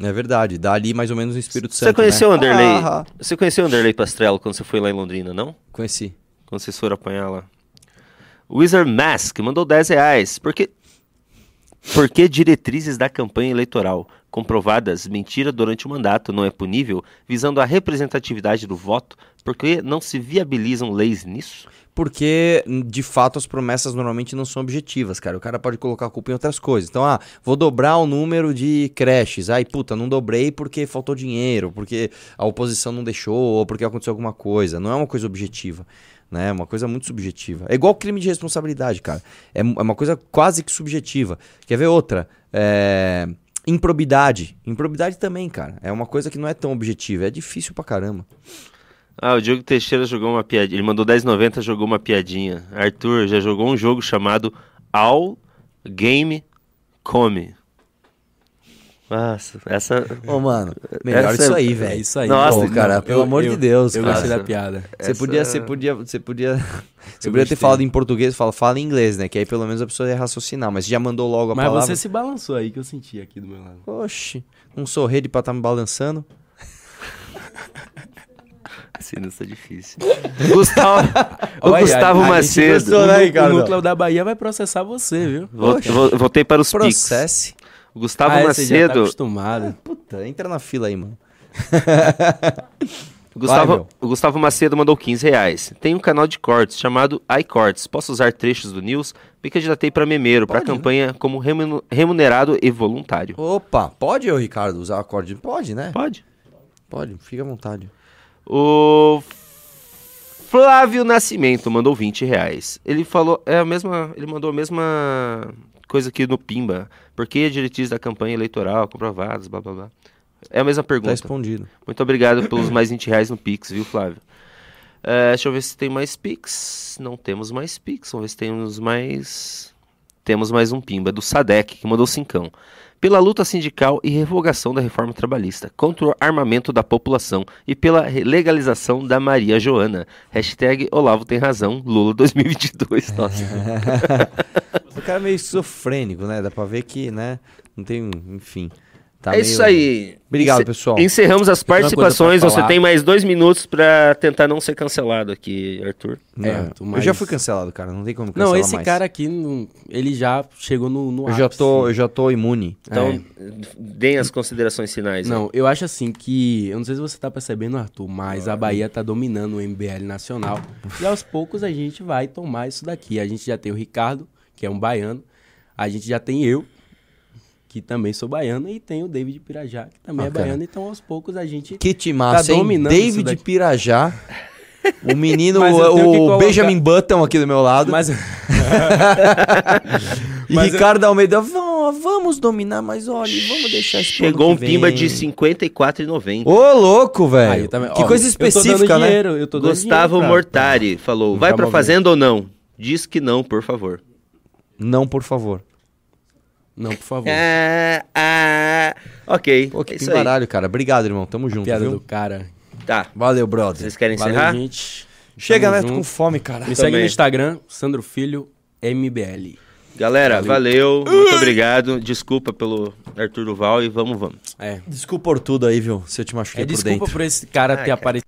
É verdade, dá ali mais ou menos o Espírito Você Santo, conheceu o né? Anderley? Ah, Você conheceu o Anderley Pastrello quando você foi lá em Londrina, não? conheci. Quando vocês foram apanhar lá. Wizard Mask mandou 10 reais. Por que, por que diretrizes da campanha eleitoral comprovadas mentira durante o mandato não é punível, visando a representatividade do voto? Por que não se viabilizam leis nisso? Porque, de fato, as promessas normalmente não são objetivas, cara. O cara pode colocar a culpa em outras coisas. Então, ah, vou dobrar o número de creches. Aí, puta, não dobrei porque faltou dinheiro, porque a oposição não deixou, ou porque aconteceu alguma coisa. Não é uma coisa objetiva. Né? É uma coisa muito subjetiva. É igual crime de responsabilidade, cara. É, é uma coisa quase que subjetiva. Quer ver outra? É... Improbidade. Improbidade também, cara. É uma coisa que não é tão objetiva. É difícil pra caramba. Ah, o Diogo Teixeira jogou uma piadinha. Ele mandou 10,90, jogou uma piadinha. Arthur já jogou um jogo chamado All Game Come. Nossa, essa. Ô, mano, melhor Essa isso é- aí, É velho. isso aí. Nossa, Pô, cara, pelo amor de Deus, Eu cara. gostei da piada. Você Essa- podia, você podia, você podia, você Eu podia ter falado em português, fala, fala em inglês, né? Que aí pelo menos a pessoa ia raciocinar, mas já mandou logo a Mas palavra. você se balançou aí que eu senti aqui do meu lado. Oxi, um sorrede pra estar me balançando. Esse não está difícil. Gustavo, o Olha, Gustavo a- Macedo. gostou, O, né, o núcleo da Bahia vai processar você, viu? Voltei para os. Processe. O Gustavo ah, tá Macedo. acostumado. Puta, entra na fila aí, mano. O Gustavo, Vai, o Gustavo Macedo mandou 15 reais. Tem um canal de cortes chamado iCortes. Posso usar trechos do News? Me candidatei para memeiro, para né? campanha como remunu- remunerado e voluntário. Opa, pode eu, Ricardo, usar acorde? Pode, né? Pode. Pode, fica à vontade. O Flávio Nascimento mandou 20 reais. Ele falou, é a mesma, ele mandou a mesma coisa que no Pimba. Por que diretrizes da campanha eleitoral comprovadas, blá blá blá. É a mesma Tá pergunta. respondido. Muito obrigado pelos mais 20 reais no Pix, viu, Flávio? É, deixa eu ver se tem mais Pix. Não temos mais Pix. Vamos ver se temos mais. Temos mais um Pimba, do Sadek, que mandou cincão. Pela luta sindical e revogação da reforma trabalhista, contra o armamento da população e pela legalização da Maria Joana. Hashtag Olavo tem razão, Lula 2022. Nossa. O cara é meio esquizofrênico, né? Dá pra ver que, né? Não tem, enfim. Tá é meio- isso aí. Obrigado, Encer- pessoal. Encerramos as participações. Você tem mais dois minutos pra tentar não ser cancelado aqui, Arthur. É, Arthur, Eu já fui cancelado, cara. Não tem como cancelar Não, esse mais. cara aqui, não- ele já chegou no, no Eu já, tô, eu já tô imune. Então, deem as considerações finais. né? Não, eu acho assim que. Eu não sei se você tá percebendo, Arthur, mas a Bahia tá dominando o MBL nacional. E aos poucos a gente vai tomar isso daqui. A gente já tem o Ricardo, que é um baiano. A gente já tem eu, que também sou baiano. E tem o David Pirajá, que também Ah, é cara. baiano. Então aos poucos a gente. Que timaço, Tá hein? dominando isso David. Pirajá. O menino, eu o colocar- Benjamin Button aqui do meu lado. Mas. e mas eu- Ricardo Almeida, "Vó, vamos dominar, mas olha, vamos deixar ano Chegou um pimba vem." de 54,90. Ô, louco, velho. também- Que ó, coisa eu específica, né? dinheiro, eu Gustavo dinheiro pra- Mortari falou: vai pra fazenda ou não? Diz que não, por favor. Não, por favor. Não, por favor. Ah, ah, ok. Pô, que é isso aí. pimbaralho, cara. Obrigado, irmão. Tamo junto, Piada viu? do cara. Tá. Valeu, brother. Vocês querem Valeu, encerrar? gente. Chega, Tamo né? Tô com fome, cara. Me segue Também. no Instagram, Sandro Filho, MBL. Galera, valeu. Muito obrigado. Desculpa pelo Arthur Duval e vamos, vamos. É. Desculpa por tudo aí, viu? Se eu te machuquei É por desculpa dentro. por esse cara Ah, ter cara. aparecido.